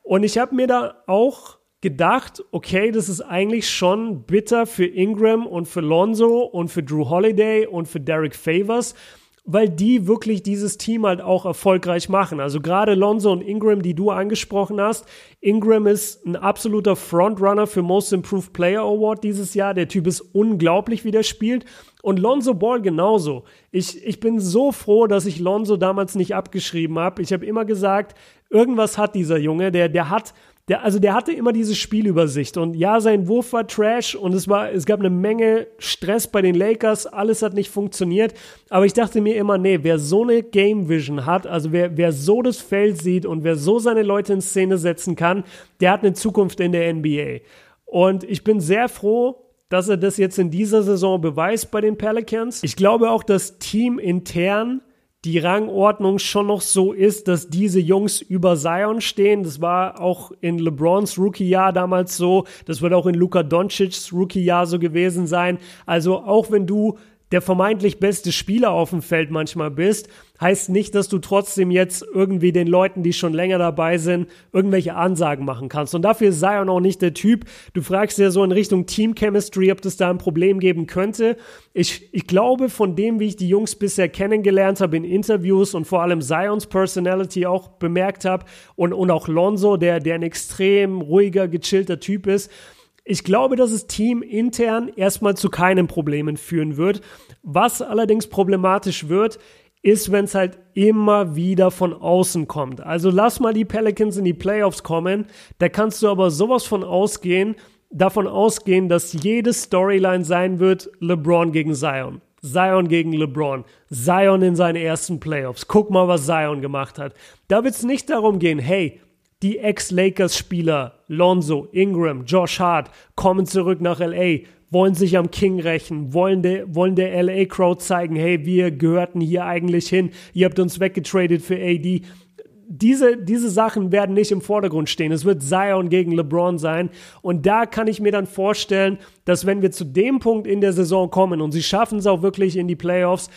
Und ich habe mir da auch gedacht, okay, das ist eigentlich schon bitter für Ingram und für Lonzo und für Drew Holiday und für Derek Favors, weil die wirklich dieses Team halt auch erfolgreich machen. Also gerade Lonzo und Ingram, die du angesprochen hast. Ingram ist ein absoluter Frontrunner für Most Improved Player Award dieses Jahr. Der Typ ist unglaublich, wie der spielt. Und Lonzo Ball genauso. Ich, ich bin so froh, dass ich Lonzo damals nicht abgeschrieben habe. Ich habe immer gesagt, irgendwas hat dieser Junge, der, der hat der, also der hatte immer diese Spielübersicht und ja, sein Wurf war Trash und es war, es gab eine Menge Stress bei den Lakers, alles hat nicht funktioniert, aber ich dachte mir immer, nee, wer so eine Game Vision hat, also wer, wer so das Feld sieht und wer so seine Leute in Szene setzen kann, der hat eine Zukunft in der NBA. Und ich bin sehr froh, dass er das jetzt in dieser Saison beweist bei den Pelicans. Ich glaube auch, dass Team intern die Rangordnung schon noch so ist, dass diese Jungs über Zion stehen. Das war auch in LeBrons Rookie-Jahr damals so. Das wird auch in Luka Doncic's Rookie-Jahr so gewesen sein. Also auch wenn du der vermeintlich beste Spieler auf dem Feld manchmal bist, heißt nicht, dass du trotzdem jetzt irgendwie den Leuten, die schon länger dabei sind, irgendwelche Ansagen machen kannst. Und dafür ist Zion auch nicht der Typ. Du fragst ja so in Richtung Team Chemistry, ob das da ein Problem geben könnte. Ich, ich glaube, von dem, wie ich die Jungs bisher kennengelernt habe in Interviews und vor allem Zions Personality auch bemerkt habe und, und auch Lonzo, der, der ein extrem ruhiger, gechillter Typ ist, ich glaube, dass es Team intern erstmal zu keinen Problemen führen wird. Was allerdings problematisch wird, ist, wenn es halt immer wieder von außen kommt. Also lass mal die Pelicans in die Playoffs kommen. Da kannst du aber sowas von ausgehen, davon ausgehen, dass jede Storyline sein wird, LeBron gegen Zion. Zion gegen LeBron. Zion in seinen ersten Playoffs. Guck mal, was Zion gemacht hat. Da wird es nicht darum gehen, hey, die Ex-Lakers-Spieler Lonzo, Ingram, Josh Hart kommen zurück nach LA, wollen sich am King rächen, wollen der, wollen der LA-Crowd zeigen, hey, wir gehörten hier eigentlich hin, ihr habt uns weggetradet für AD. Diese, diese Sachen werden nicht im Vordergrund stehen. Es wird Zion gegen LeBron sein. Und da kann ich mir dann vorstellen, dass wenn wir zu dem Punkt in der Saison kommen und sie schaffen es auch wirklich in die Playoffs,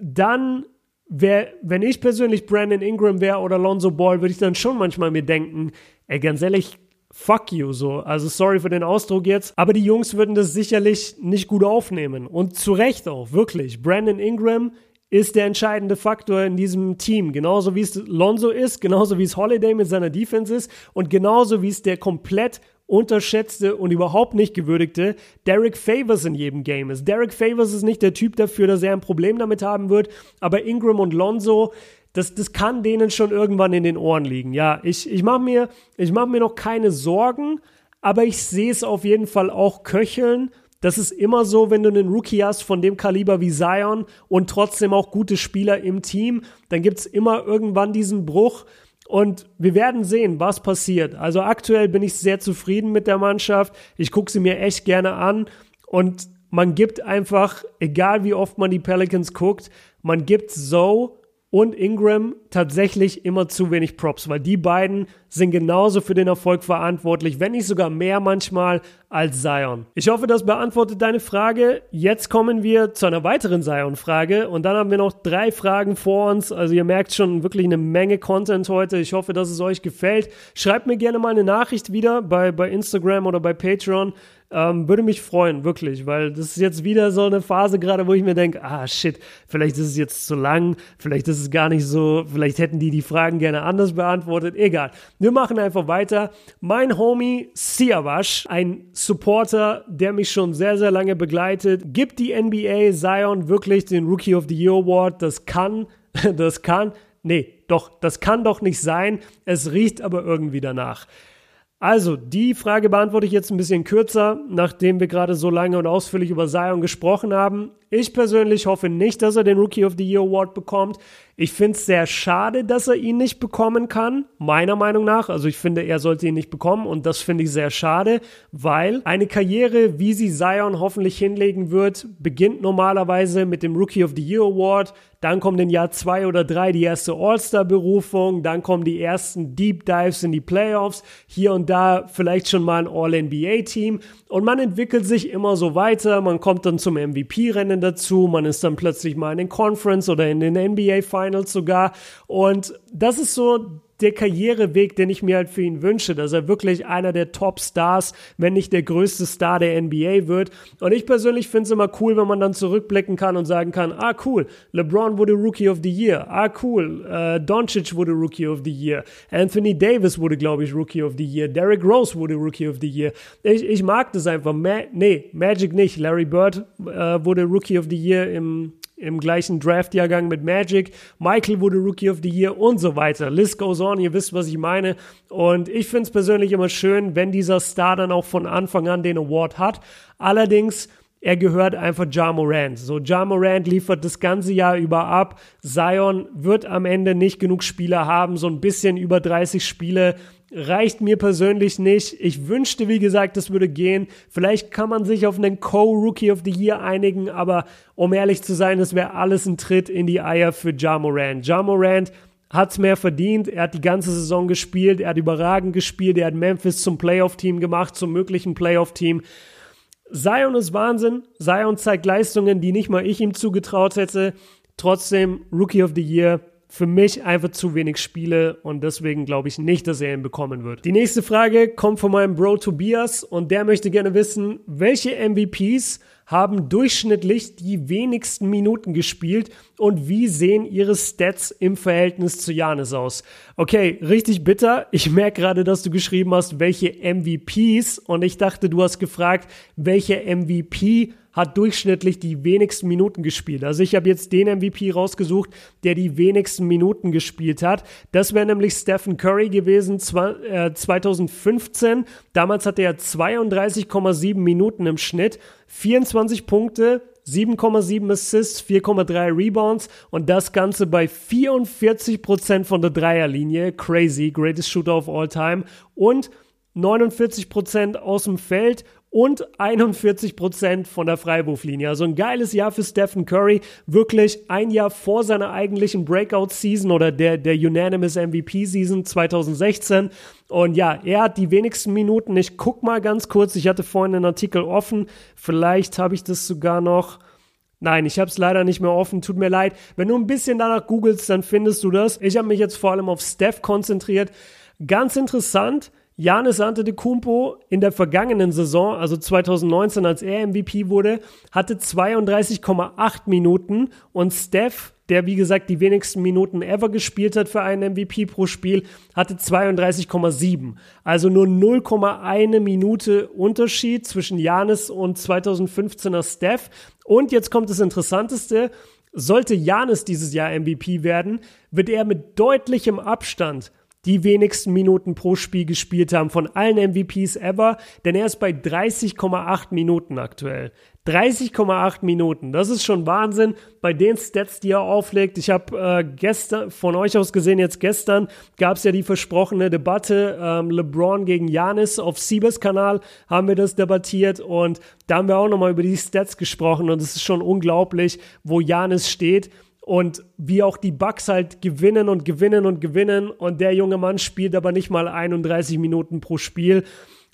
dann wär, wenn ich persönlich Brandon Ingram wäre oder Lonzo Ball, würde ich dann schon manchmal mir denken, ey, ganz ehrlich, fuck you, so. Also sorry für den Ausdruck jetzt, aber die Jungs würden das sicherlich nicht gut aufnehmen. Und zu Recht auch, wirklich. Brandon Ingram ist der entscheidende Faktor in diesem Team. Genauso wie es Lonzo ist, genauso wie es Holiday mit seiner Defense ist und genauso wie es der komplett unterschätzte und überhaupt nicht gewürdigte Derek Favors in jedem Game ist. Derek Favors ist nicht der Typ dafür, dass er ein Problem damit haben wird, aber Ingram und Lonzo, das, das kann denen schon irgendwann in den Ohren liegen. Ja, ich, ich mache mir, mach mir noch keine Sorgen, aber ich sehe es auf jeden Fall auch köcheln. Das ist immer so, wenn du einen Rookie hast von dem Kaliber wie Zion und trotzdem auch gute Spieler im Team, dann gibt es immer irgendwann diesen Bruch. Und wir werden sehen, was passiert. Also aktuell bin ich sehr zufrieden mit der Mannschaft. Ich gucke sie mir echt gerne an. Und man gibt einfach, egal wie oft man die Pelicans guckt, man gibt so und Ingram tatsächlich immer zu wenig Props, weil die beiden sind genauso für den Erfolg verantwortlich, wenn nicht sogar mehr manchmal als Zion. Ich hoffe, das beantwortet deine Frage. Jetzt kommen wir zu einer weiteren Zion-Frage und dann haben wir noch drei Fragen vor uns. Also ihr merkt schon wirklich eine Menge Content heute. Ich hoffe, dass es euch gefällt. Schreibt mir gerne mal eine Nachricht wieder bei, bei Instagram oder bei Patreon. Ähm, würde mich freuen, wirklich, weil das ist jetzt wieder so eine Phase gerade, wo ich mir denke, ah shit, vielleicht ist es jetzt zu lang, vielleicht ist es gar nicht so, vielleicht hätten die die Fragen gerne anders beantwortet, egal. Wir machen einfach weiter. Mein Homie Siavash, ein Supporter, der mich schon sehr, sehr lange begleitet, gibt die NBA Zion wirklich den Rookie of the Year Award. Das kann, das kann, nee, doch, das kann doch nicht sein. Es riecht aber irgendwie danach. Also, die Frage beantworte ich jetzt ein bisschen kürzer, nachdem wir gerade so lange und ausführlich über Zion gesprochen haben. Ich persönlich hoffe nicht, dass er den Rookie of the Year Award bekommt. Ich finde es sehr schade, dass er ihn nicht bekommen kann, meiner Meinung nach. Also ich finde, er sollte ihn nicht bekommen und das finde ich sehr schade, weil eine Karriere, wie sie Zion hoffentlich hinlegen wird, beginnt normalerweise mit dem Rookie of the Year Award. Dann kommt in Jahr zwei oder drei die erste All-Star-Berufung, dann kommen die ersten Deep Dives in die Playoffs, hier und da vielleicht schon mal ein All-NBA-Team und man entwickelt sich immer so weiter, man kommt dann zum MVP-Rennen dazu, man ist dann plötzlich mal in den Conference oder in den NBA Finals sogar. Und das ist so der Karriereweg, den ich mir halt für ihn wünsche, dass er wirklich einer der Top-Stars, wenn nicht der größte Star der NBA wird. Und ich persönlich finde es immer cool, wenn man dann zurückblicken kann und sagen kann, ah cool, LeBron wurde Rookie of the Year, ah cool, äh, Doncic wurde Rookie of the Year, Anthony Davis wurde, glaube ich, Rookie of the Year, Derrick Rose wurde Rookie of the Year. Ich, ich mag das einfach. Ma nee, Magic nicht. Larry Bird äh, wurde Rookie of the Year im im gleichen Draft-Jahrgang mit Magic. Michael wurde Rookie of the Year und so weiter. List goes on, ihr wisst, was ich meine. Und ich finde es persönlich immer schön, wenn dieser Star dann auch von Anfang an den Award hat. Allerdings er gehört einfach Ja Morant. So, Ja Morant liefert das ganze Jahr über ab. Zion wird am Ende nicht genug Spiele haben, so ein bisschen über 30 Spiele reicht mir persönlich nicht. Ich wünschte, wie gesagt, das würde gehen. Vielleicht kann man sich auf einen Co-Rookie of the Year einigen, aber um ehrlich zu sein, das wäre alles ein Tritt in die Eier für Ja Morant. Ja Morant hat's mehr verdient. Er hat die ganze Saison gespielt. Er hat überragend gespielt. Er hat Memphis zum Playoff-Team gemacht, zum möglichen Playoff-Team. Zion ist Wahnsinn. Zion zeigt Leistungen, die nicht mal ich ihm zugetraut hätte. Trotzdem Rookie of the Year für mich einfach zu wenig Spiele und deswegen glaube ich nicht, dass er ihn bekommen wird. Die nächste Frage kommt von meinem Bro Tobias und der möchte gerne wissen, welche MVPs haben durchschnittlich die wenigsten Minuten gespielt und wie sehen ihre Stats im Verhältnis zu Janis aus? Okay, richtig bitter. Ich merke gerade, dass du geschrieben hast, welche MVPs und ich dachte, du hast gefragt, welche MVP hat durchschnittlich die wenigsten Minuten gespielt. Also ich habe jetzt den MVP rausgesucht, der die wenigsten Minuten gespielt hat. Das wäre nämlich Stephen Curry gewesen 2015. Äh, Damals hatte er 32,7 Minuten im Schnitt, 24 Punkte, 7,7 Assists, 4,3 Rebounds und das Ganze bei 44% von der Dreierlinie. Crazy, greatest shooter of all time. Und 49% aus dem Feld und 41% von der Freiwurflinie. Also ein geiles Jahr für Stephen Curry. Wirklich ein Jahr vor seiner eigentlichen Breakout-Season oder der, der Unanimous MVP-Season 2016. Und ja, er hat die wenigsten Minuten. Ich guck mal ganz kurz. Ich hatte vorhin einen Artikel offen. Vielleicht habe ich das sogar noch. Nein, ich habe es leider nicht mehr offen, tut mir leid. Wenn du ein bisschen danach googelst, dann findest du das. Ich habe mich jetzt vor allem auf Steph konzentriert. Ganz interessant, Janis Antetokounmpo in der vergangenen Saison, also 2019, als er MVP wurde, hatte 32,8 Minuten und Steph, der wie gesagt die wenigsten Minuten ever gespielt hat für einen MVP pro Spiel, hatte 32,7. Also nur 0,1 Minute Unterschied zwischen Janis und 2015er Steph. Und jetzt kommt das Interessanteste. Sollte Janis dieses Jahr MVP werden, wird er mit deutlichem Abstand die wenigsten Minuten pro Spiel gespielt haben von allen MVPs ever, denn er ist bei 30,8 Minuten aktuell. 30,8 Minuten, das ist schon Wahnsinn bei den Stats, die er auflegt. Ich habe äh, gestern, von euch aus gesehen, jetzt gestern gab es ja die versprochene Debatte ähm, LeBron gegen Janis auf Siebes Kanal haben wir das debattiert und da haben wir auch nochmal über die Stats gesprochen und es ist schon unglaublich, wo Janis steht und wie auch die Bucks halt gewinnen und gewinnen und gewinnen und der junge Mann spielt aber nicht mal 31 Minuten pro Spiel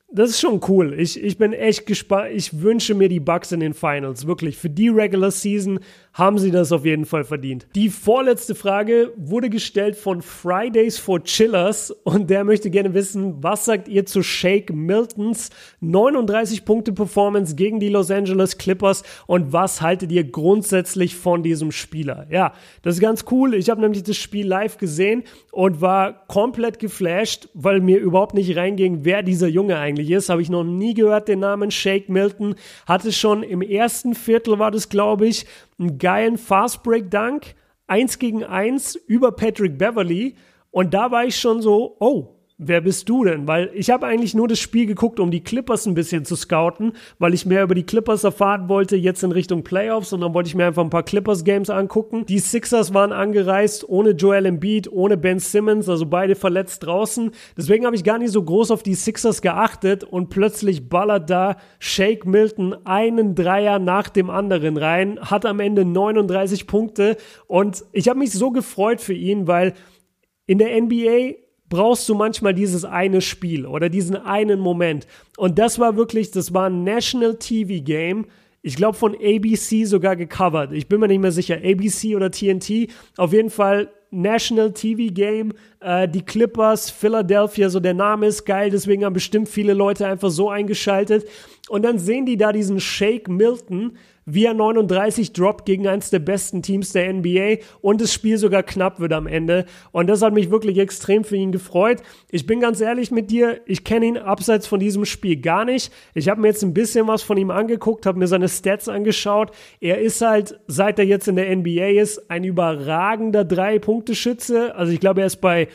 das ist schon cool. Ich, ich bin echt gespannt. Ich wünsche mir die Bucks in den Finals. Wirklich. Für die Regular Season haben sie das auf jeden Fall verdient. Die vorletzte Frage wurde gestellt von Fridays for Chillers und der möchte gerne wissen, was sagt ihr zu Shake Miltons 39 Punkte Performance gegen die Los Angeles Clippers und was haltet ihr grundsätzlich von diesem Spieler? Ja, das ist ganz cool. Ich habe nämlich das Spiel live gesehen und war komplett geflasht, weil mir überhaupt nicht reinging, wer dieser Junge eigentlich ist. Habe ich noch nie gehört, den Namen Shake Milton. Hatte schon im ersten Viertel, war das glaube ich, einen geilen Fast Break Dunk. Eins gegen eins über Patrick Beverly. Und da war ich schon so, oh, wer bist du denn? Weil ich habe eigentlich nur das Spiel geguckt, um die Clippers ein bisschen zu scouten, weil ich mehr über die Clippers erfahren wollte, jetzt in Richtung Playoffs und dann wollte ich mir einfach ein paar Clippers-Games angucken. Die Sixers waren angereist, ohne Joel Embiid, ohne Ben Simmons, also beide verletzt draußen. Deswegen habe ich gar nicht so groß auf die Sixers geachtet und plötzlich ballert da Shake Milton einen Dreier nach dem anderen rein, hat am Ende 39 Punkte und ich habe mich so gefreut für ihn, weil in der NBA brauchst du manchmal dieses eine Spiel oder diesen einen Moment. Und das war wirklich, das war ein National TV Game. Ich glaube von ABC sogar gecovert. Ich bin mir nicht mehr sicher, ABC oder TNT. Auf jeden Fall National TV Game. Äh, die Clippers, Philadelphia, so der Name ist geil, deswegen haben bestimmt viele Leute einfach so eingeschaltet. Und dann sehen die da diesen Shake Milton via 39 Drop gegen eins der besten Teams der NBA und das Spiel sogar knapp wird am Ende. Und das hat mich wirklich extrem für ihn gefreut. Ich bin ganz ehrlich mit dir, ich kenne ihn abseits von diesem Spiel gar nicht. Ich habe mir jetzt ein bisschen was von ihm angeguckt, habe mir seine Stats angeschaut. Er ist halt, seit er jetzt in der NBA ist, ein überragender Drei-Punkte-Schütze. Also ich glaube, er ist bei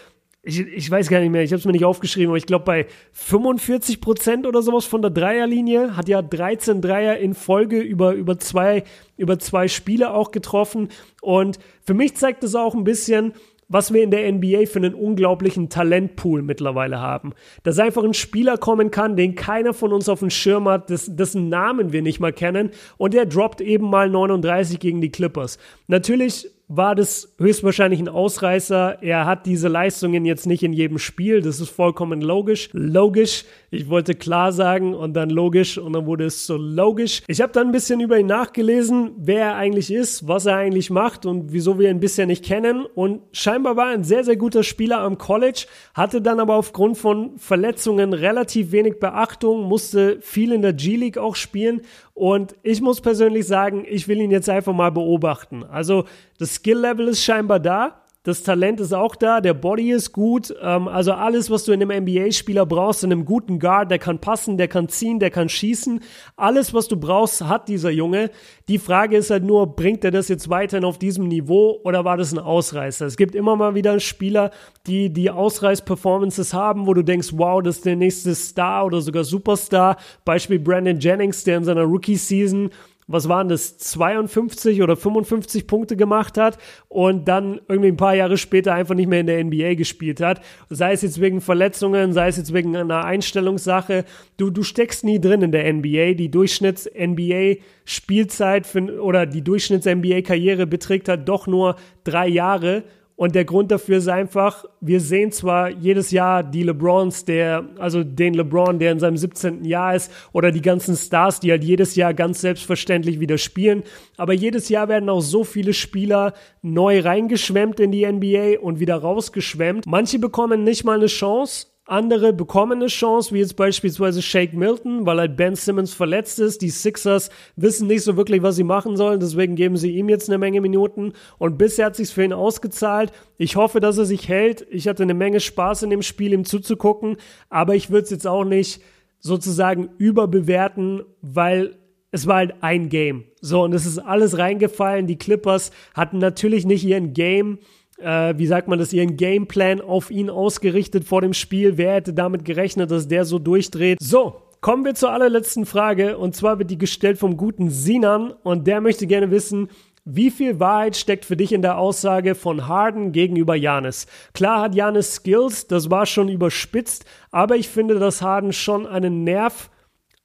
ich, ich weiß gar nicht mehr, ich habe es mir nicht aufgeschrieben, aber ich glaube bei 45 Prozent oder sowas von der Dreierlinie hat ja 13 Dreier in Folge über, über, zwei, über zwei Spiele auch getroffen. Und für mich zeigt es auch ein bisschen, was wir in der NBA für einen unglaublichen Talentpool mittlerweile haben. Dass einfach ein Spieler kommen kann, den keiner von uns auf dem Schirm hat, dessen Namen wir nicht mal kennen und der droppt eben mal 39 gegen die Clippers. Natürlich war das höchstwahrscheinlich ein Ausreißer. Er hat diese Leistungen jetzt nicht in jedem Spiel. Das ist vollkommen logisch. Logisch. Ich wollte klar sagen und dann logisch und dann wurde es so logisch. Ich habe dann ein bisschen über ihn nachgelesen, wer er eigentlich ist, was er eigentlich macht und wieso wir ihn bisher nicht kennen. Und scheinbar war er ein sehr, sehr guter Spieler am College, hatte dann aber aufgrund von Verletzungen relativ wenig Beachtung, musste viel in der G-League auch spielen und ich muss persönlich sagen, ich will ihn jetzt einfach mal beobachten. Also das Skill-Level ist scheinbar da. Das Talent ist auch da, der Body ist gut. Ähm, also alles, was du in einem NBA-Spieler brauchst, in einem guten Guard, der kann passen, der kann ziehen, der kann schießen. Alles, was du brauchst, hat dieser Junge. Die Frage ist halt nur, bringt er das jetzt weiterhin auf diesem Niveau oder war das ein Ausreißer? Es gibt immer mal wieder Spieler, die die Ausreiß-Performances haben, wo du denkst, wow, das ist der nächste Star oder sogar Superstar. Beispiel Brandon Jennings, der in seiner Rookie-Season was waren das, 52 oder 55 Punkte gemacht hat und dann irgendwie ein paar Jahre später einfach nicht mehr in der NBA gespielt hat. Sei es jetzt wegen Verletzungen, sei es jetzt wegen einer Einstellungssache. Du, du steckst nie drin in der NBA. Die Durchschnitts-NBA-Spielzeit oder die Durchschnitts-NBA-Karriere beträgt halt doch nur drei Jahre und der Grund dafür ist einfach, wir sehen zwar jedes Jahr die LeBrons, der, also den LeBron, der in seinem 17. Jahr ist, oder die ganzen Stars, die halt jedes Jahr ganz selbstverständlich wieder spielen. Aber jedes Jahr werden auch so viele Spieler neu reingeschwemmt in die NBA und wieder rausgeschwemmt. Manche bekommen nicht mal eine Chance andere bekommen eine Chance, wie jetzt beispielsweise Shake Milton, weil halt Ben Simmons verletzt ist. Die Sixers wissen nicht so wirklich, was sie machen sollen, deswegen geben sie ihm jetzt eine Menge Minuten. Und bisher hat sich's für ihn ausgezahlt. Ich hoffe, dass er sich hält. Ich hatte eine Menge Spaß in dem Spiel, ihm zuzugucken, aber ich würde es jetzt auch nicht sozusagen überbewerten, weil es war halt ein Game. So, und es ist alles reingefallen. Die Clippers hatten natürlich nicht ihren Game äh, wie sagt man das, ihren Gameplan auf ihn ausgerichtet vor dem Spiel. Wer hätte damit gerechnet, dass der so durchdreht? So, Kommen wir zur allerletzten Frage und zwar wird die gestellt vom guten Sinan und der möchte gerne wissen, wie viel Wahrheit steckt für dich in der Aussage von Harden gegenüber Janis? Klar hat Janis Skills, das war schon überspitzt, aber ich finde, dass Harden schon einen Nerv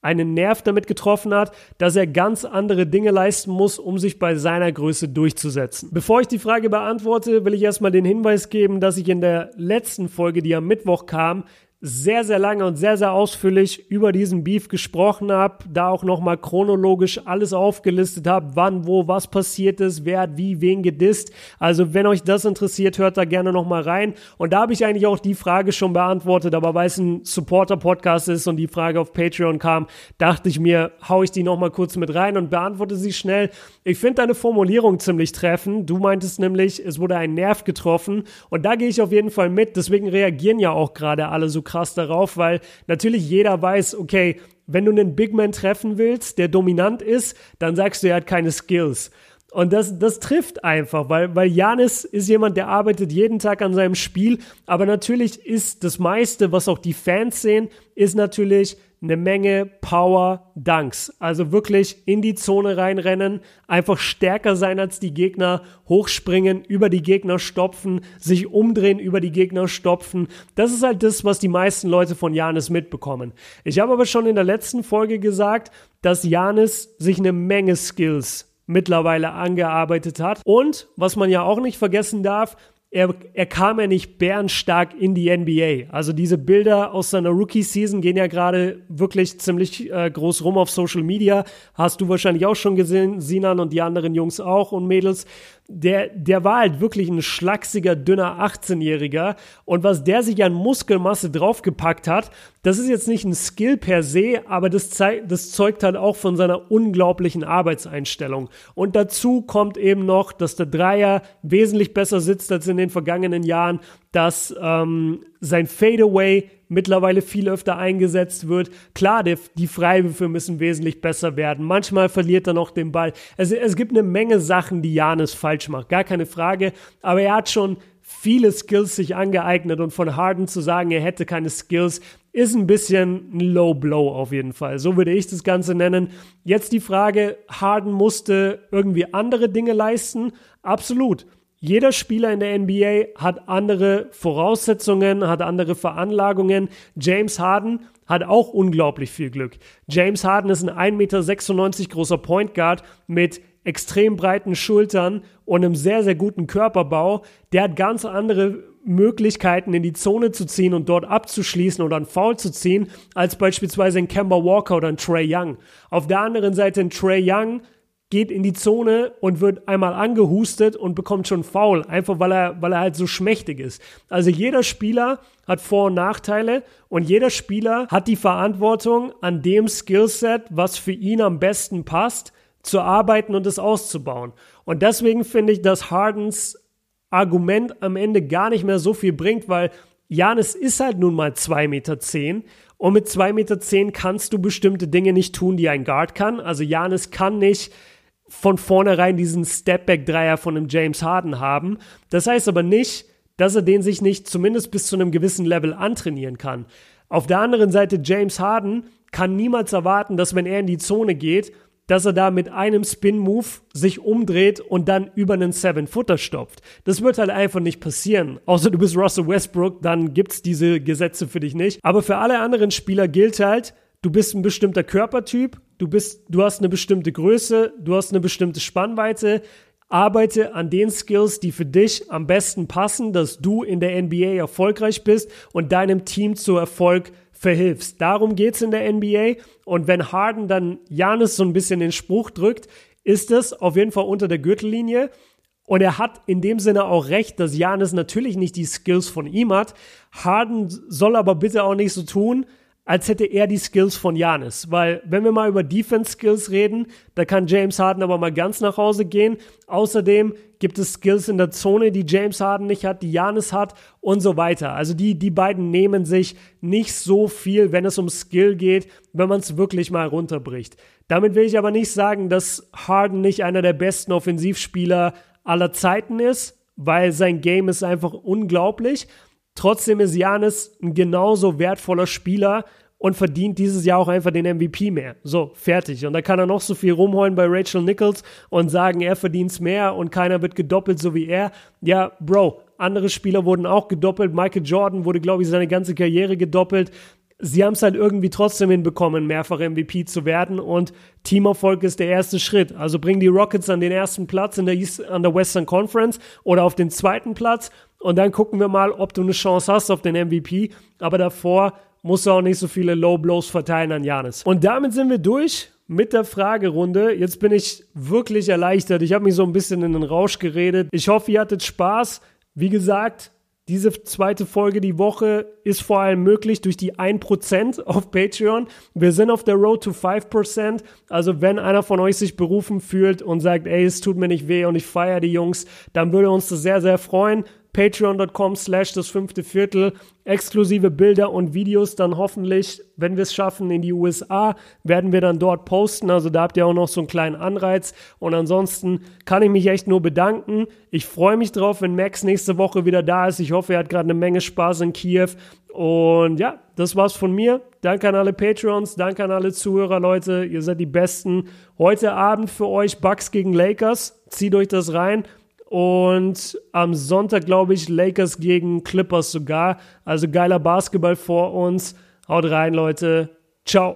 einen Nerv damit getroffen hat, dass er ganz andere Dinge leisten muss, um sich bei seiner Größe durchzusetzen. Bevor ich die Frage beantworte, will ich erstmal den Hinweis geben, dass ich in der letzten Folge, die am Mittwoch kam, sehr, sehr lange und sehr, sehr ausführlich über diesen Beef gesprochen habe, da auch nochmal chronologisch alles aufgelistet habe, wann, wo, was passiert ist, wer hat wie, wen gedisst. Also wenn euch das interessiert, hört da gerne nochmal rein. Und da habe ich eigentlich auch die Frage schon beantwortet, aber weil es ein Supporter-Podcast ist und die Frage auf Patreon kam, dachte ich mir, hau ich die nochmal kurz mit rein und beantworte sie schnell. Ich finde deine Formulierung ziemlich treffend. Du meintest nämlich, es wurde ein Nerv getroffen und da gehe ich auf jeden Fall mit. Deswegen reagieren ja auch gerade alle so krass darauf, weil natürlich jeder weiß, okay, wenn du einen Big Man treffen willst, der dominant ist, dann sagst du, er hat keine Skills. Und das, das trifft einfach, weil, weil Janis ist jemand, der arbeitet jeden Tag an seinem Spiel. Aber natürlich ist das meiste, was auch die Fans sehen, ist natürlich eine Menge Power Dunks. Also wirklich in die Zone reinrennen, einfach stärker sein als die Gegner, hochspringen, über die Gegner stopfen, sich umdrehen, über die Gegner stopfen. Das ist halt das, was die meisten Leute von Janis mitbekommen. Ich habe aber schon in der letzten Folge gesagt, dass Janis sich eine Menge Skills mittlerweile angearbeitet hat. Und was man ja auch nicht vergessen darf, er, er kam ja nicht bärenstark in die NBA. Also diese Bilder aus seiner Rookie-Season gehen ja gerade wirklich ziemlich äh, groß rum auf Social Media. Hast du wahrscheinlich auch schon gesehen, Sinan und die anderen Jungs auch und Mädels der, der war halt wirklich ein schlachsiger, dünner 18-Jähriger. Und was der sich an Muskelmasse draufgepackt hat, das ist jetzt nicht ein Skill per se, aber das, das zeugt halt auch von seiner unglaublichen Arbeitseinstellung. Und dazu kommt eben noch, dass der Dreier wesentlich besser sitzt als in den vergangenen Jahren, dass ähm, sein Fadeaway mittlerweile viel öfter eingesetzt wird. Klar, der, die Freiwürfe müssen wesentlich besser werden. Manchmal verliert er noch den Ball. Es, es gibt eine Menge Sachen, die Janis falsch macht, gar keine Frage. Aber er hat schon viele Skills sich angeeignet und von Harden zu sagen, er hätte keine Skills, ist ein bisschen ein Low Blow auf jeden Fall. So würde ich das Ganze nennen. Jetzt die Frage, Harden musste irgendwie andere Dinge leisten. Absolut. Jeder Spieler in der NBA hat andere Voraussetzungen, hat andere Veranlagungen. James Harden hat auch unglaublich viel Glück. James Harden ist ein 1,96 Meter großer Point Guard mit extrem breiten Schultern und einem sehr, sehr guten Körperbau, der hat ganz andere Möglichkeiten in die Zone zu ziehen und dort abzuschließen oder einen Foul zu ziehen, als beispielsweise ein Kemba Walker oder ein Trey Young. Auf der anderen Seite ein Trey Young geht in die Zone und wird einmal angehustet und bekommt schon Foul, einfach weil er, weil er halt so schmächtig ist. Also jeder Spieler hat Vor- und Nachteile und jeder Spieler hat die Verantwortung, an dem Skillset, was für ihn am besten passt, zu arbeiten und es auszubauen. Und deswegen finde ich, dass Hardens Argument am Ende gar nicht mehr so viel bringt, weil Janis ist halt nun mal 2,10 Meter und mit 2,10 Meter kannst du bestimmte Dinge nicht tun, die ein Guard kann. Also Janis kann nicht von vornherein diesen Stepback-Dreier von einem James Harden haben. Das heißt aber nicht, dass er den sich nicht zumindest bis zu einem gewissen Level antrainieren kann. Auf der anderen Seite, James Harden kann niemals erwarten, dass wenn er in die Zone geht, dass er da mit einem Spin-Move sich umdreht und dann über einen Seven-Footer stopft. Das wird halt einfach nicht passieren. Außer du bist Russell Westbrook, dann gibt's diese Gesetze für dich nicht. Aber für alle anderen Spieler gilt halt, du bist ein bestimmter Körpertyp, du bist, du hast eine bestimmte Größe, du hast eine bestimmte Spannweite. Arbeite an den Skills, die für dich am besten passen, dass du in der NBA erfolgreich bist und deinem Team zu Erfolg verhilfst. Darum geht's in der NBA. Und wenn Harden dann Janis so ein bisschen den Spruch drückt, ist es auf jeden Fall unter der Gürtellinie. Und er hat in dem Sinne auch recht, dass Janis natürlich nicht die Skills von ihm hat. Harden soll aber bitte auch nicht so tun, als hätte er die Skills von Janis. Weil, wenn wir mal über Defense-Skills reden, da kann James Harden aber mal ganz nach Hause gehen. Außerdem gibt es Skills in der Zone, die James Harden nicht hat, die Janis hat und so weiter. Also die, die beiden nehmen sich nicht so viel, wenn es um Skill geht, wenn man es wirklich mal runterbricht. Damit will ich aber nicht sagen, dass Harden nicht einer der besten Offensivspieler aller Zeiten ist, weil sein Game ist einfach unglaublich. Trotzdem ist Janis ein genauso wertvoller Spieler und verdient dieses Jahr auch einfach den MVP mehr. So, fertig. Und da kann er noch so viel rumheulen bei Rachel Nichols und sagen, er verdient mehr und keiner wird gedoppelt, so wie er. Ja, Bro, andere Spieler wurden auch gedoppelt. Michael Jordan wurde, glaube ich, seine ganze Karriere gedoppelt sie haben es halt irgendwie trotzdem hinbekommen, mehrfach MVP zu werden und Teamerfolg ist der erste Schritt. Also bring die Rockets an den ersten Platz in der East, an der Western Conference oder auf den zweiten Platz und dann gucken wir mal, ob du eine Chance hast auf den MVP. Aber davor musst du auch nicht so viele Low Blows verteilen an Janis. Und damit sind wir durch mit der Fragerunde. Jetzt bin ich wirklich erleichtert. Ich habe mich so ein bisschen in den Rausch geredet. Ich hoffe, ihr hattet Spaß. Wie gesagt, diese zweite Folge die Woche ist vor allem möglich durch die 1% auf Patreon. Wir sind auf der Road to 5%. Also wenn einer von euch sich berufen fühlt und sagt, ey, es tut mir nicht weh und ich feiere die Jungs, dann würde uns das sehr, sehr freuen patreon.com slash das fünfte Viertel. Exklusive Bilder und Videos dann hoffentlich, wenn wir es schaffen, in die USA, werden wir dann dort posten. Also da habt ihr auch noch so einen kleinen Anreiz. Und ansonsten kann ich mich echt nur bedanken. Ich freue mich drauf, wenn Max nächste Woche wieder da ist. Ich hoffe, er hat gerade eine Menge Spaß in Kiew. Und ja, das war's von mir. Danke an alle Patreons, danke an alle Zuhörer, Leute. Ihr seid die Besten. Heute Abend für euch Bucks gegen Lakers. Zieht euch das rein. Und am Sonntag, glaube ich, Lakers gegen Clippers sogar. Also geiler Basketball vor uns. Haut rein, Leute. Ciao.